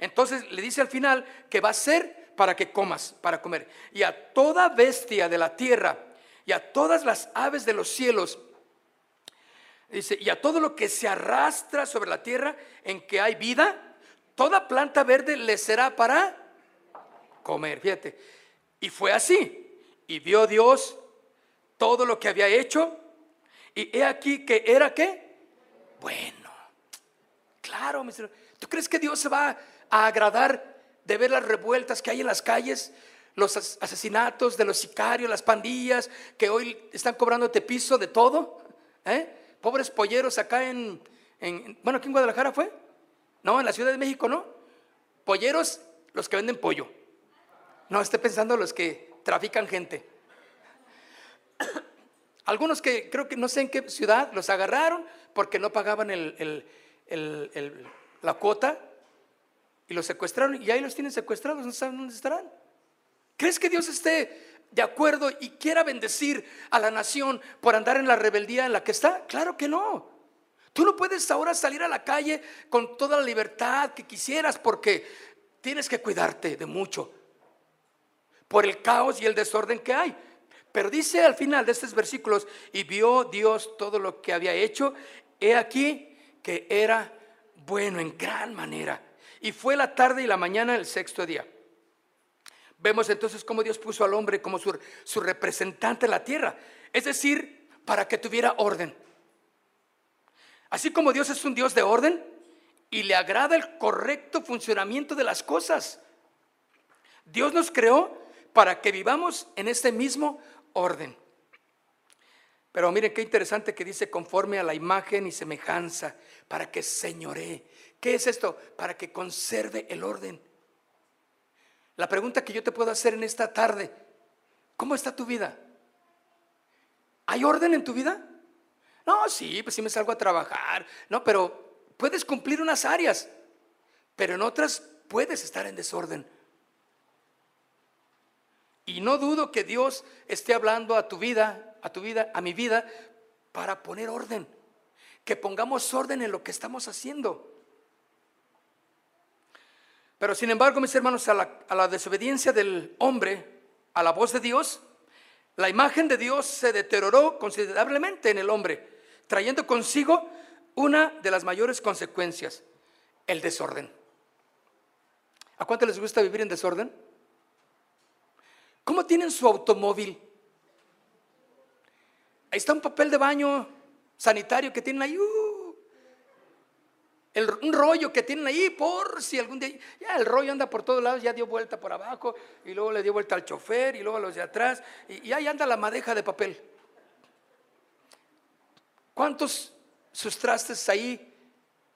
Speaker 2: Entonces le dice al final que va a ser para que comas, para comer. Y a toda bestia de la tierra y a todas las aves de los cielos, dice, y a todo lo que se arrastra sobre la tierra en que hay vida, toda planta verde le será para comer. Fíjate. Y fue así. Y vio Dios todo lo que había hecho. Y he aquí que era qué? Bueno. Claro, ¿tú crees que Dios se va a agradar de ver las revueltas que hay en las calles? Los asesinatos de los sicarios, las pandillas que hoy están cobrándote piso de todo. ¿eh? Pobres polleros acá en, en, bueno, aquí en Guadalajara fue. No, en la Ciudad de México, ¿no? Polleros, los que venden pollo. No, esté pensando los que trafican gente. Algunos que creo que no sé en qué ciudad los agarraron porque no pagaban la cuota y los secuestraron y ahí los tienen secuestrados, no saben dónde estarán. ¿Crees que Dios esté de acuerdo y quiera bendecir a la nación por andar en la rebeldía en la que está? Claro que no. Tú no puedes ahora salir a la calle con toda la libertad que quisieras porque tienes que cuidarte de mucho por el caos y el desorden que hay. Pero dice al final de estos versículos, y vio Dios todo lo que había hecho, he aquí que era bueno en gran manera. Y fue la tarde y la mañana el sexto día. Vemos entonces cómo Dios puso al hombre como su, su representante en la tierra, es decir, para que tuviera orden. Así como Dios es un Dios de orden y le agrada el correcto funcionamiento de las cosas. Dios nos creó para que vivamos en este mismo orden. Pero miren qué interesante que dice conforme a la imagen y semejanza, para que señoree. ¿Qué es esto? Para que conserve el orden. La pregunta que yo te puedo hacer en esta tarde, ¿cómo está tu vida? ¿Hay orden en tu vida? No, sí, pues sí me salgo a trabajar. No, pero puedes cumplir unas áreas, pero en otras puedes estar en desorden. Y no dudo que Dios esté hablando a tu vida, a tu vida, a mi vida, para poner orden. Que pongamos orden en lo que estamos haciendo. Pero sin embargo, mis hermanos, a la, desobediencia del hombre, a la voz de Dios, la imagen de Dios se deterioró considerablemente en el hombre trayendo consigo una de las mayores consecuencias, el desorden. ¿A cuánto les gusta vivir en desorden? ¿Cómo tienen su automóvil? Ahí está un papel de baño sanitario que tienen ahí. Uh, un rollo que tienen ahí por si algún día. Ya el rollo anda por todos lados, ya dio vuelta por abajo y luego le dio vuelta al chofer y luego a los de atrás y, ahí anda la madeja de papel. ¿Cuántos sus trastes ahí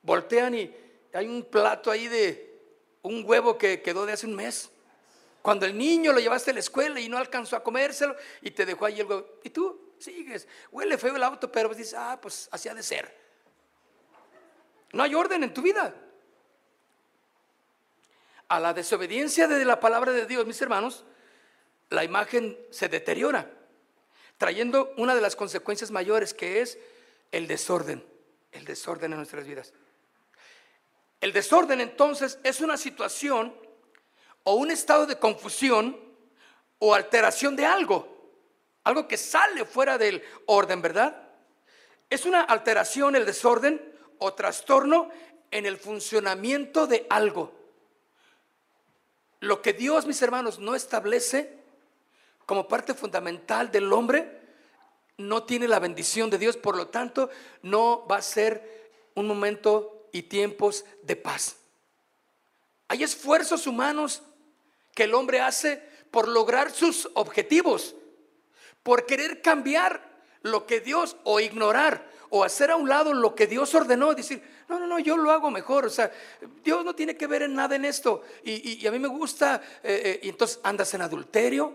Speaker 2: voltean y hay un plato ahí de un huevo que quedó de hace un mes? Cuando el niño lo llevaste a la escuela y no alcanzó a comérselo y te dejó ahí el huevo. Y tú sigues, huele feo el auto, pero dices, ah, pues así ha de ser. No hay orden en tu vida. A la desobediencia de la palabra de Dios, mis hermanos, la imagen se deteriora, trayendo una de las consecuencias mayores que es el desorden, el desorden en nuestras vidas. El desorden entonces es una situación o un estado de confusión o alteración de algo, algo que sale fuera del orden, ¿verdad? Es una alteración, el desorden o trastorno en el funcionamiento de algo. Lo que Dios, mis hermanos, no establece como parte fundamental del hombre, no tiene la bendición de Dios, por lo tanto no va a ser un momento y tiempos de paz. Hay esfuerzos humanos que el hombre hace por lograr sus objetivos, por querer cambiar lo que Dios o ignorar o hacer a un lado lo que Dios ordenó, decir, no, no, no, yo lo hago mejor, o sea, Dios no tiene que ver en nada en esto y, a mí me gusta, eh, eh, y entonces andas en adulterio,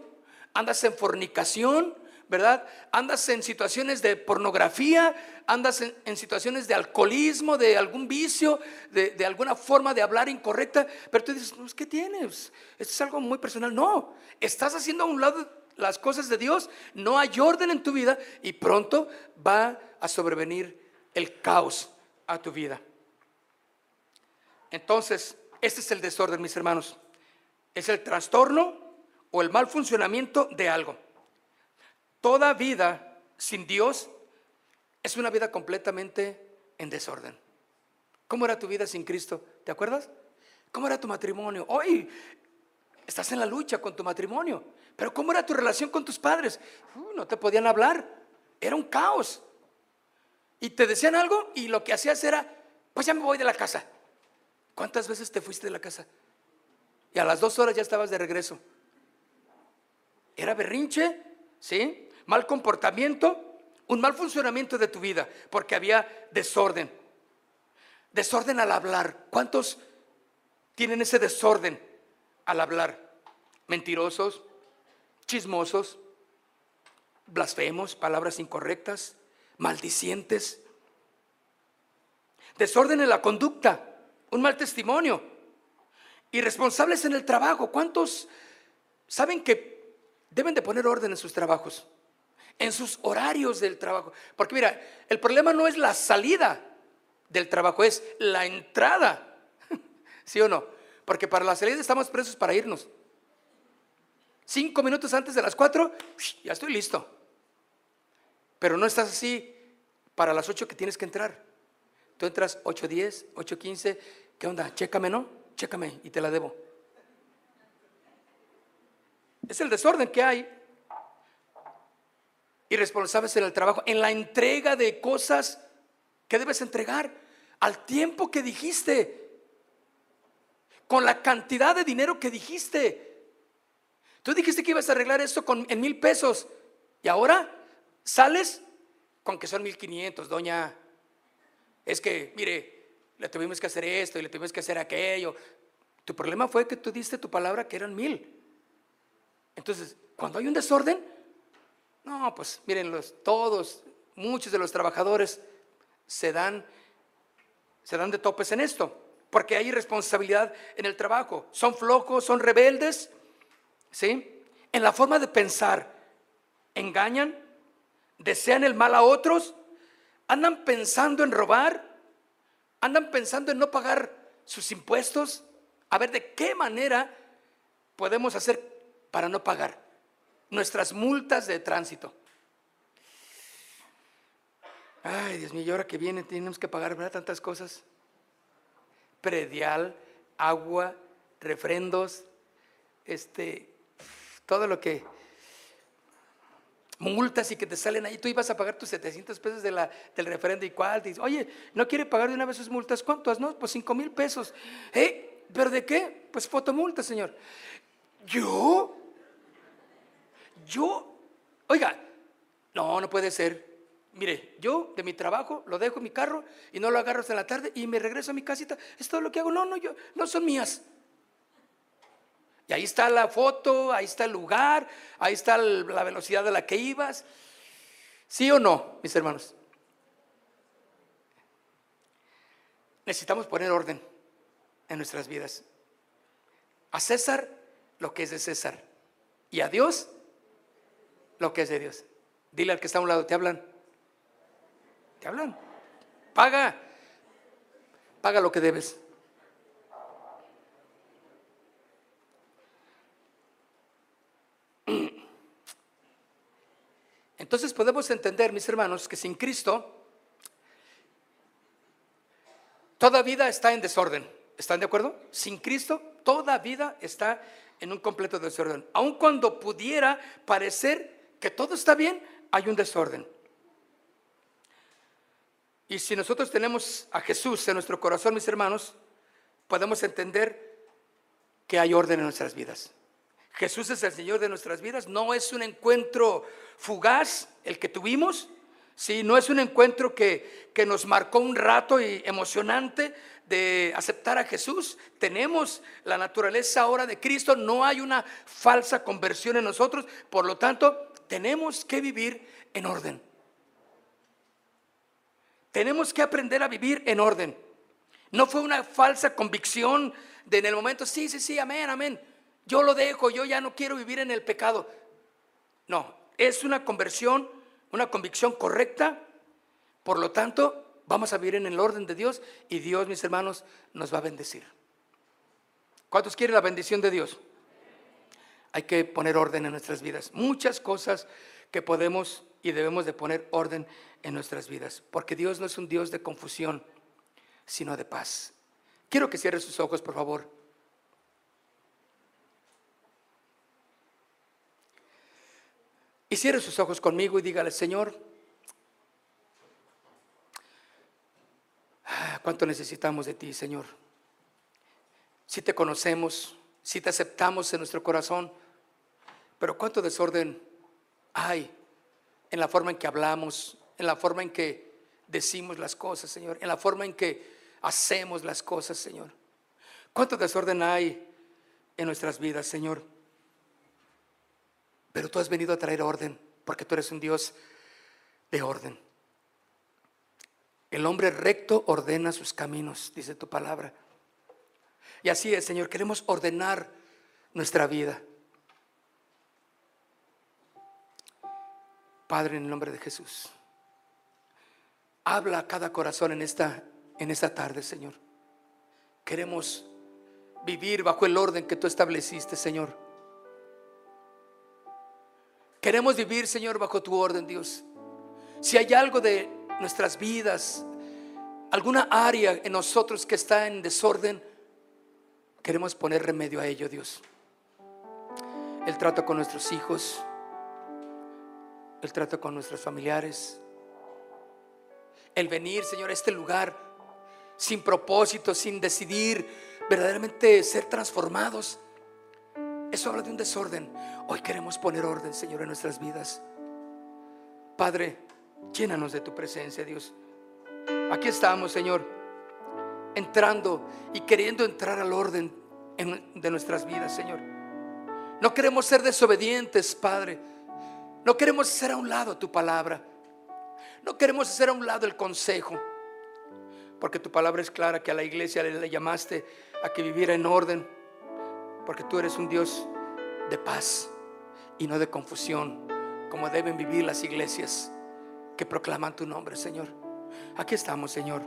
Speaker 2: andas en fornicación, ¿verdad? Andas en situaciones de pornografía, andas en, situaciones de alcoholismo, de algún vicio, de, alguna forma de hablar incorrecta, pero tú dices, ¿qué tienes? Esto es algo muy personal. No, estás haciendo a un lado las cosas de Dios, no hay orden en tu vida y pronto va a sobrevenir el caos a tu vida. Entonces, este es el desorden, mis hermanos. Es el trastorno o el mal funcionamiento de algo. Toda vida sin Dios es una vida completamente en desorden. ¿Cómo era tu vida sin Cristo? ¿Te acuerdas? ¿Cómo era tu matrimonio? Hoy estás en la lucha con tu matrimonio, pero ¿cómo era tu relación con tus padres? Uh, no te podían hablar, era un caos. Y te decían algo y lo que hacías era, pues ya me voy de la casa. ¿Cuántas veces te fuiste de la casa? Y a las dos horas ya estabas de regreso. Era berrinche, ¿sí? Mal comportamiento, un mal funcionamiento de tu vida, porque había desorden. Desorden al hablar. ¿Cuántos tienen ese desorden al hablar? Mentirosos, chismosos, blasfemos, palabras incorrectas, maldicientes. Desorden en la conducta, un mal testimonio. Irresponsables en el trabajo. ¿Cuántos saben que deben de poner orden en sus trabajos? En sus horarios del trabajo. Porque mira, el problema no es la salida del trabajo, es la entrada. ¿Sí o no? Porque para la salida estamos presos para irnos. Cinco minutos antes de las cuatro, ya estoy listo. Pero no estás así para las ocho que tienes que entrar. Tú entras 8.10, 8.15, ¿qué onda? Chécame, ¿no? Chécame y te la debo. Es el desorden que hay. Irresponsables en el trabajo, en la entrega de cosas que debes entregar, al tiempo que dijiste, con la cantidad de dinero que dijiste. Tú dijiste que ibas a arreglar esto con, en mil pesos y ahora sales con que son mil quinientos, doña es que, mire, le tuvimos que hacer esto y le tuvimos que hacer aquello. Tu problema fue que tú diste tu palabra que eran mil. Entonces, cuando hay un desorden, no, pues miren, los, todos, muchos de los trabajadores se dan, se dan de topes en esto, porque hay irresponsabilidad en el trabajo. Son flojos, son rebeldes, ¿sí? En la forma de pensar, engañan, desean el mal a otros andan pensando en robar, andan pensando en no pagar sus impuestos, a ver de qué manera podemos hacer para no pagar nuestras multas de tránsito. Ay, Dios mío, y ahora que viene tenemos que pagar tantas cosas. Predial, agua, refrendos, este, todo lo que multas y que te salen ahí, tú ibas a pagar tus 700 pesos de la, del referendo y cuál, dices, oye, ¿no quiere pagar de una vez sus multas? ¿Cuántas? No, pues 5 mil pesos. ¿Eh? ¿Pero de qué? Pues fotomulta, señor. ¿Yo? ¿Yo? Oiga, no, no puede ser. Mire, yo de mi trabajo lo dejo en mi carro y no lo agarro hasta la tarde y me regreso a mi casita. Es todo lo que hago. No, no, yo, no son mías. Y ahí está la foto, ahí está el lugar, ahí está la velocidad a la que ibas. ¿Sí o no, mis hermanos? Necesitamos poner orden en nuestras vidas. A César lo que es de César. Y a Dios lo que es de Dios. Dile al que está a un lado, te hablan. Hablan. Paga. Paga lo que debes. Entonces podemos entender, mis hermanos, que sin Cristo toda vida está en desorden. ¿Están de acuerdo? Sin Cristo toda vida está en un completo desorden. Aun cuando pudiera parecer que todo está bien, hay un desorden. Y si nosotros tenemos a Jesús en nuestro corazón, mis hermanos, podemos entender que hay orden en nuestras vidas. Jesús es el Señor de nuestras vidas. No es un encuentro fugaz el que tuvimos. Sí, no es un encuentro que, que nos marcó un rato y emocionante de aceptar a Jesús. Tenemos la naturaleza ahora de Cristo. No hay una falsa conversión en nosotros. Por lo tanto, tenemos que vivir en orden. Tenemos que aprender a vivir en orden. No fue una falsa convicción de en el momento, sí, sí, sí, amén, amén. Yo lo dejo, yo ya no quiero vivir en el pecado. No, es una conversión, una convicción correcta. Por lo tanto, vamos a vivir en el orden de Dios y Dios, mis hermanos, nos va a bendecir. ¿Cuántos quieren la bendición de Dios? Hay que poner orden en nuestras vidas. Muchas cosas que podemos y debemos de poner orden en nuestras vidas, porque Dios no es un Dios de confusión, sino de paz. Quiero que cierre sus ojos, por favor. Y cierre sus ojos conmigo y dígale, Señor, ah, ¿cuánto necesitamos de ti, Señor? Si te conocemos, si te aceptamos en nuestro corazón, pero cuánto desorden hay en la forma en que hablamos, en la forma en que decimos las cosas, Señor, en la forma en que hacemos las cosas, Señor. ¿Cuánto desorden hay en nuestras vidas, Señor? Pero tú has venido a traer orden, porque tú eres un Dios de orden. El hombre recto ordena sus caminos, dice tu palabra. Y así es, Señor, queremos ordenar nuestra vida. Padre, en el nombre de Jesús. Habla a cada corazón en esta, en esta tarde, Señor. Queremos vivir bajo el orden que tú estableciste, Señor. Queremos vivir, Señor, bajo tu orden, Dios. Si hay algo de nuestras vidas, alguna área en nosotros que está en desorden, queremos poner remedio a ello, Dios. El trato con nuestros hijos, el trato con nuestros familiares, el venir, Señor, a este lugar sin propósito, sin decidir verdaderamente ser transformados. Eso habla de un desorden. Hoy queremos poner orden, Señor, en nuestras vidas. Padre, llénanos de tu presencia, Dios. Aquí estamos, Señor, entrando y queriendo entrar al orden de nuestras vidas, Señor. No queremos ser desobedientes, Padre. No queremos hacer a un lado tu palabra. No queremos hacer a un lado el consejo, porque tu palabra es clara que a la iglesia le llamaste a que viviera en orden, porque tú eres un Dios de paz y no de confusión, como deben vivir las iglesias que proclaman tu nombre, Señor. Aquí estamos, Señor.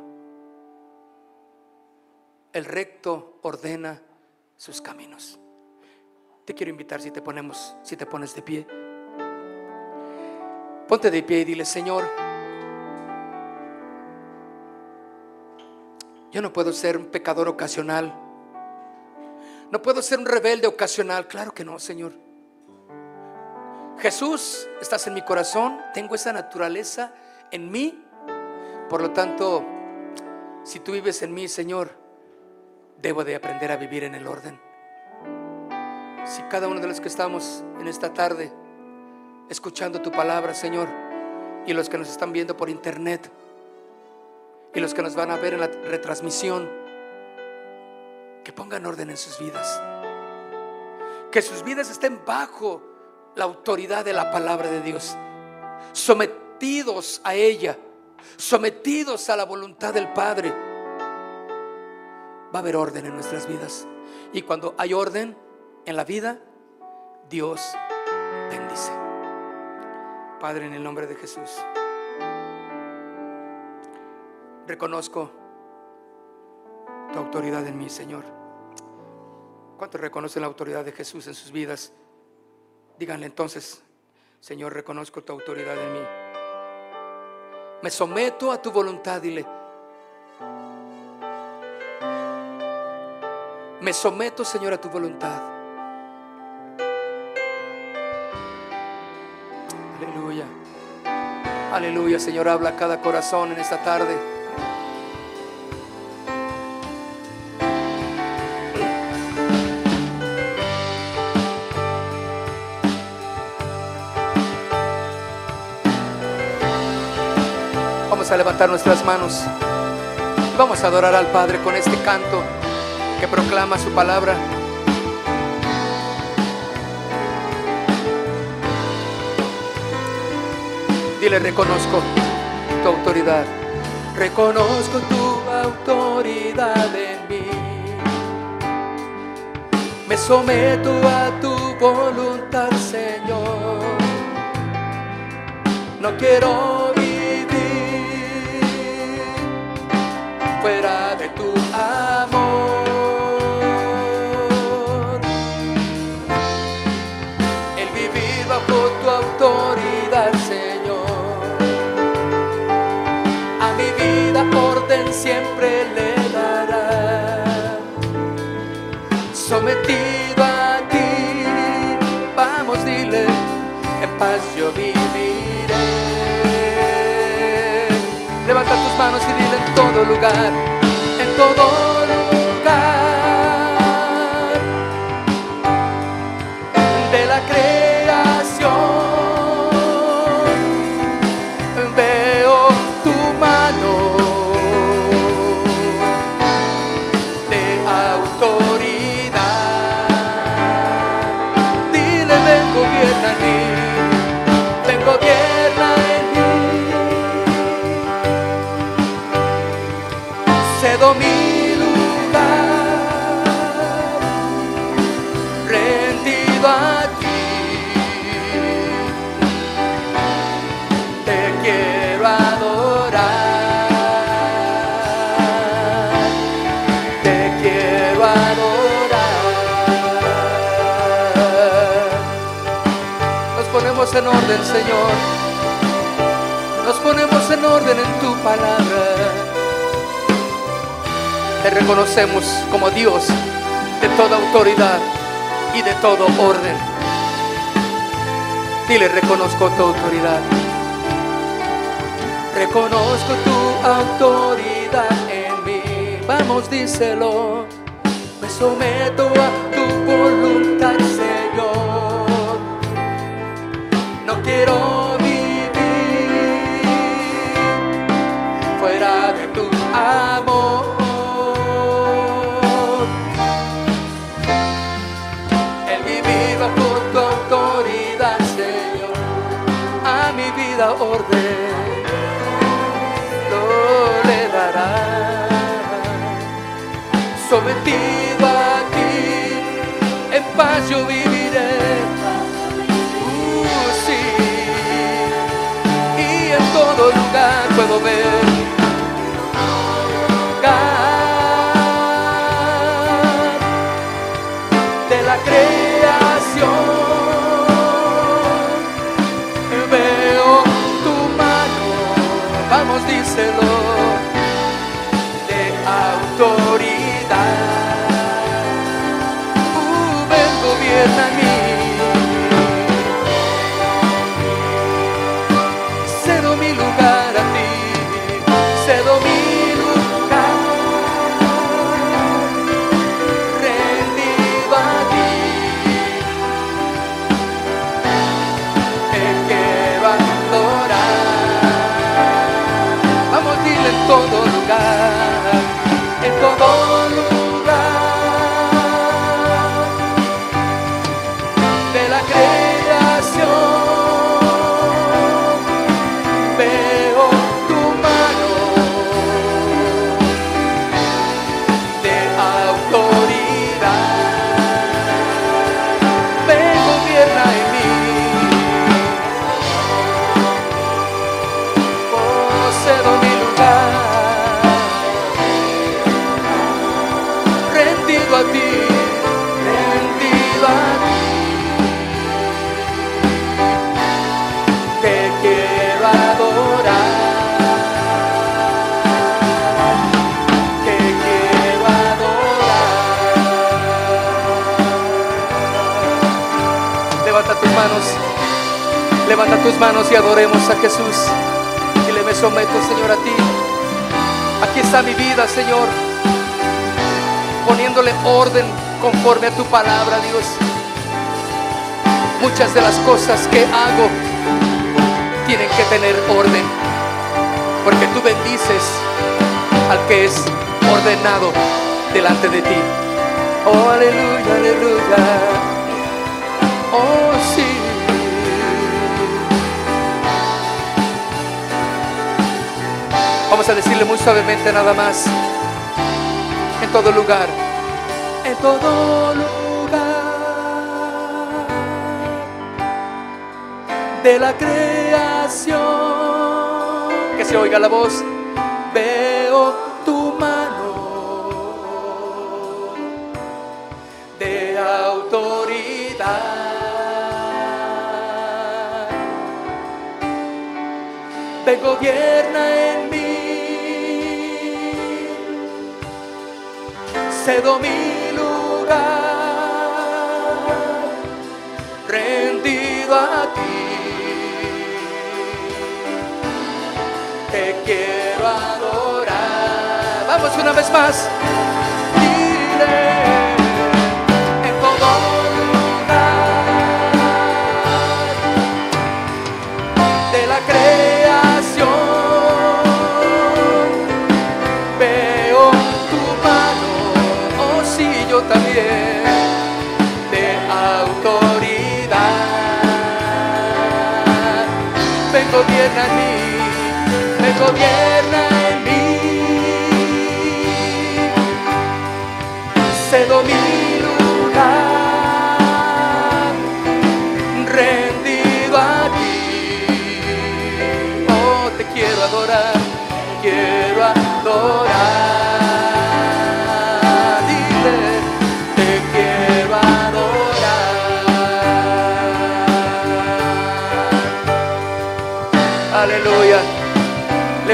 Speaker 2: El recto ordena sus caminos. Te quiero invitar si te ponemos, si te pones de pie. Ponte de pie y dile, Señor, Yo no puedo ser un pecador ocasional. No puedo ser un rebelde ocasional. Claro que no, Señor. Jesús, estás en mi corazón. Tengo esa naturaleza en mí. Por lo tanto, si tú vives en mí, Señor, debo de aprender a vivir en el orden. Si cada uno de los que estamos en esta tarde escuchando tu palabra, Señor, y los que nos están viendo por internet, y los que nos van a ver en la retransmisión, que pongan orden en sus vidas. Que sus vidas estén bajo la autoridad de la palabra de Dios, sometidos a ella, sometidos a la voluntad del Padre. Va a haber orden en nuestras vidas. Y cuando hay orden en la vida, Dios bendice. Padre, en el nombre de Jesús reconozco tu autoridad en mí, Señor. ¿Cuántos reconocen la autoridad de Jesús en sus vidas? Díganle entonces, Señor, reconozco tu autoridad en mí. Me someto a tu voluntad, dile. Me someto, Señor, a tu voluntad. Aleluya, Señor, habla a cada corazón en esta tarde. a levantar nuestras manos vamos a adorar al Padre con este canto que proclama su palabra. Dile, reconozco tu autoridad. Reconozco tu autoridad en mí. Me someto a tu voluntad, Señor. No quiero vivir fuera de tu paz viviré. Levanta tus manos y dile en todo lugar, en todo en orden, Señor. Nos ponemos en orden en tu palabra. Te reconocemos como Dios de toda autoridad y de todo orden. Dile, reconozco tu autoridad. Reconozco tu autoridad en mí. Vamos, díselo. Me someto a tu voluntad. Quiero vivir fuera de tu amor. El vivir bajo tu autoridad, Señor, a mi vida orden lo le dará. Sometido a ti, en paz yo viviré. Puedo ver. de la creación. Veo tu mano, vamos, díselo, de autoridad. Levanta tus manos, levanta tus manos y adoremos a Jesús. Y le me someto, Señor, a ti. Aquí está mi vida, Señor, poniéndole orden conforme a tu palabra, Dios. Muchas de las cosas que hago tienen que tener orden, porque tú bendices al que es ordenado delante de ti. Oh, aleluya, aleluya. Oh. Vamos a decirle muy suavemente nada más. En todo lugar. En todo lugar. De la creación. Que se oiga la voz. Veo tu mano. De autoridad. Ven, gobierna en mí. cedo mi lugar, rendido a ti. Te quiero adorar. Vamos una vez más. Ven, gobierna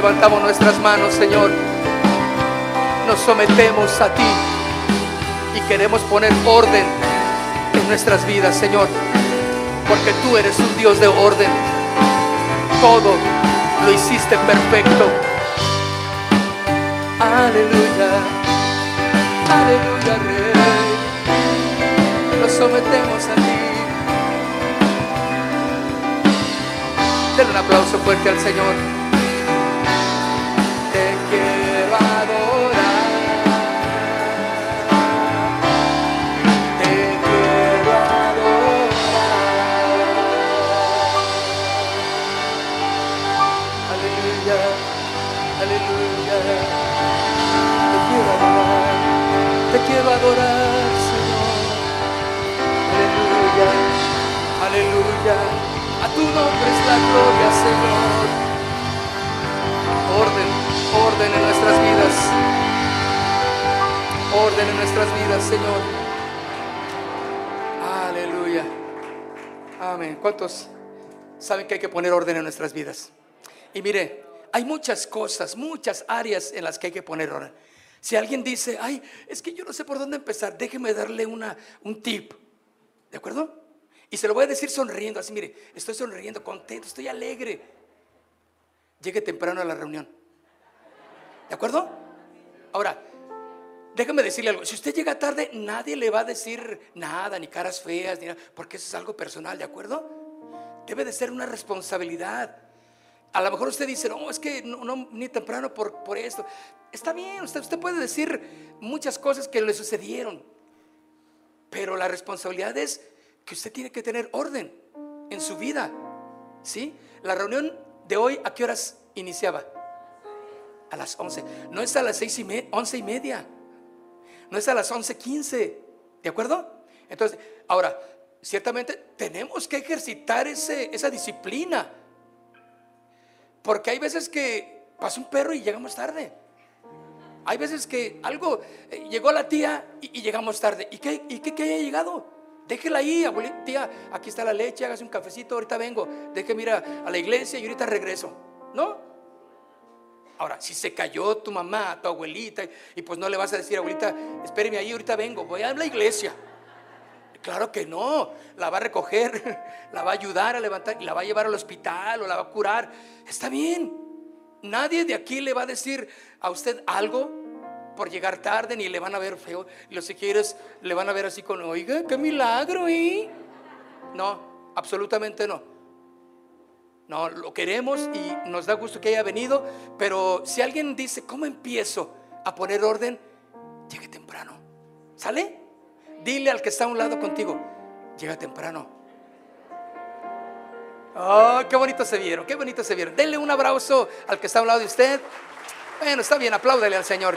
Speaker 2: Levantamos nuestras manos, Señor. Nos sometemos a ti y queremos poner orden en nuestras vidas, Señor. Porque tú eres un Dios de orden. Todo lo hiciste perfecto. Aleluya. Aleluya, Rey. Nos sometemos a ti. Denle un aplauso fuerte al Señor. Nombre es la gloria, Señor. Orden, orden en nuestras vidas. Orden en nuestras vidas, Señor. Aleluya. Amén. ¿Cuántos saben que hay que poner orden en nuestras vidas? Y mire, hay muchas cosas, muchas áreas en las que hay que poner orden. Si alguien dice, ay, es que yo no sé por dónde empezar, déjeme darle una, un tip. ¿De acuerdo? Y se lo voy a decir sonriendo, así, mire, estoy sonriendo, contento, estoy alegre. Llegue temprano a la reunión. ¿De acuerdo? Ahora, déjame decirle algo. Si usted llega tarde, nadie le va a decir nada, ni caras feas, ni nada, porque eso es algo personal, ¿de acuerdo? Debe de ser una responsabilidad. A lo mejor usted dice, no, es que no, ni temprano por, por esto. Está bien, usted, usted puede decir muchas cosas que le sucedieron. Pero la responsabilidad es que usted tiene que tener orden en su vida. ¿Sí? La reunión de hoy, ¿a qué horas iniciaba? A las 11. No es a las seis y me- 11 y media. No es a las 11.15. ¿De acuerdo? Entonces, ahora, ciertamente tenemos que ejercitar ese, esa disciplina. Porque hay veces que pasa un perro y llegamos tarde. Hay veces que algo, eh, llegó la tía y, y llegamos tarde. ¿Y qué, y qué que haya llegado? Déjela ahí, abuelita, tía, aquí está la leche, hágase un cafecito, ahorita vengo. Déjeme ir a, la iglesia y ahorita regreso. ¿No? Ahora, si se cayó tu mamá, tu abuelita, y pues no le vas a decir, abuelita, espéreme ahí, ahorita vengo, voy a la iglesia. Claro que no, la va a recoger, la va a ayudar a levantar, la va a llevar al hospital o la va a curar. Está bien. Nadie de aquí le va a decir a usted algo por llegar tarde, ni le van a ver feo. Los quieres le van a ver así con, oiga, qué milagro, ¿y? No, absolutamente no. No, lo queremos y nos da gusto que haya venido, pero si alguien dice, ¿cómo empiezo a poner orden? Llegue temprano. ¿Sale? Dile al que está a un lado contigo, llega temprano. Oh, qué bonito se vieron, qué bonito se vieron. Denle un abrazo al que está a un lado de usted. Bueno, está bien, apláudele al Señor.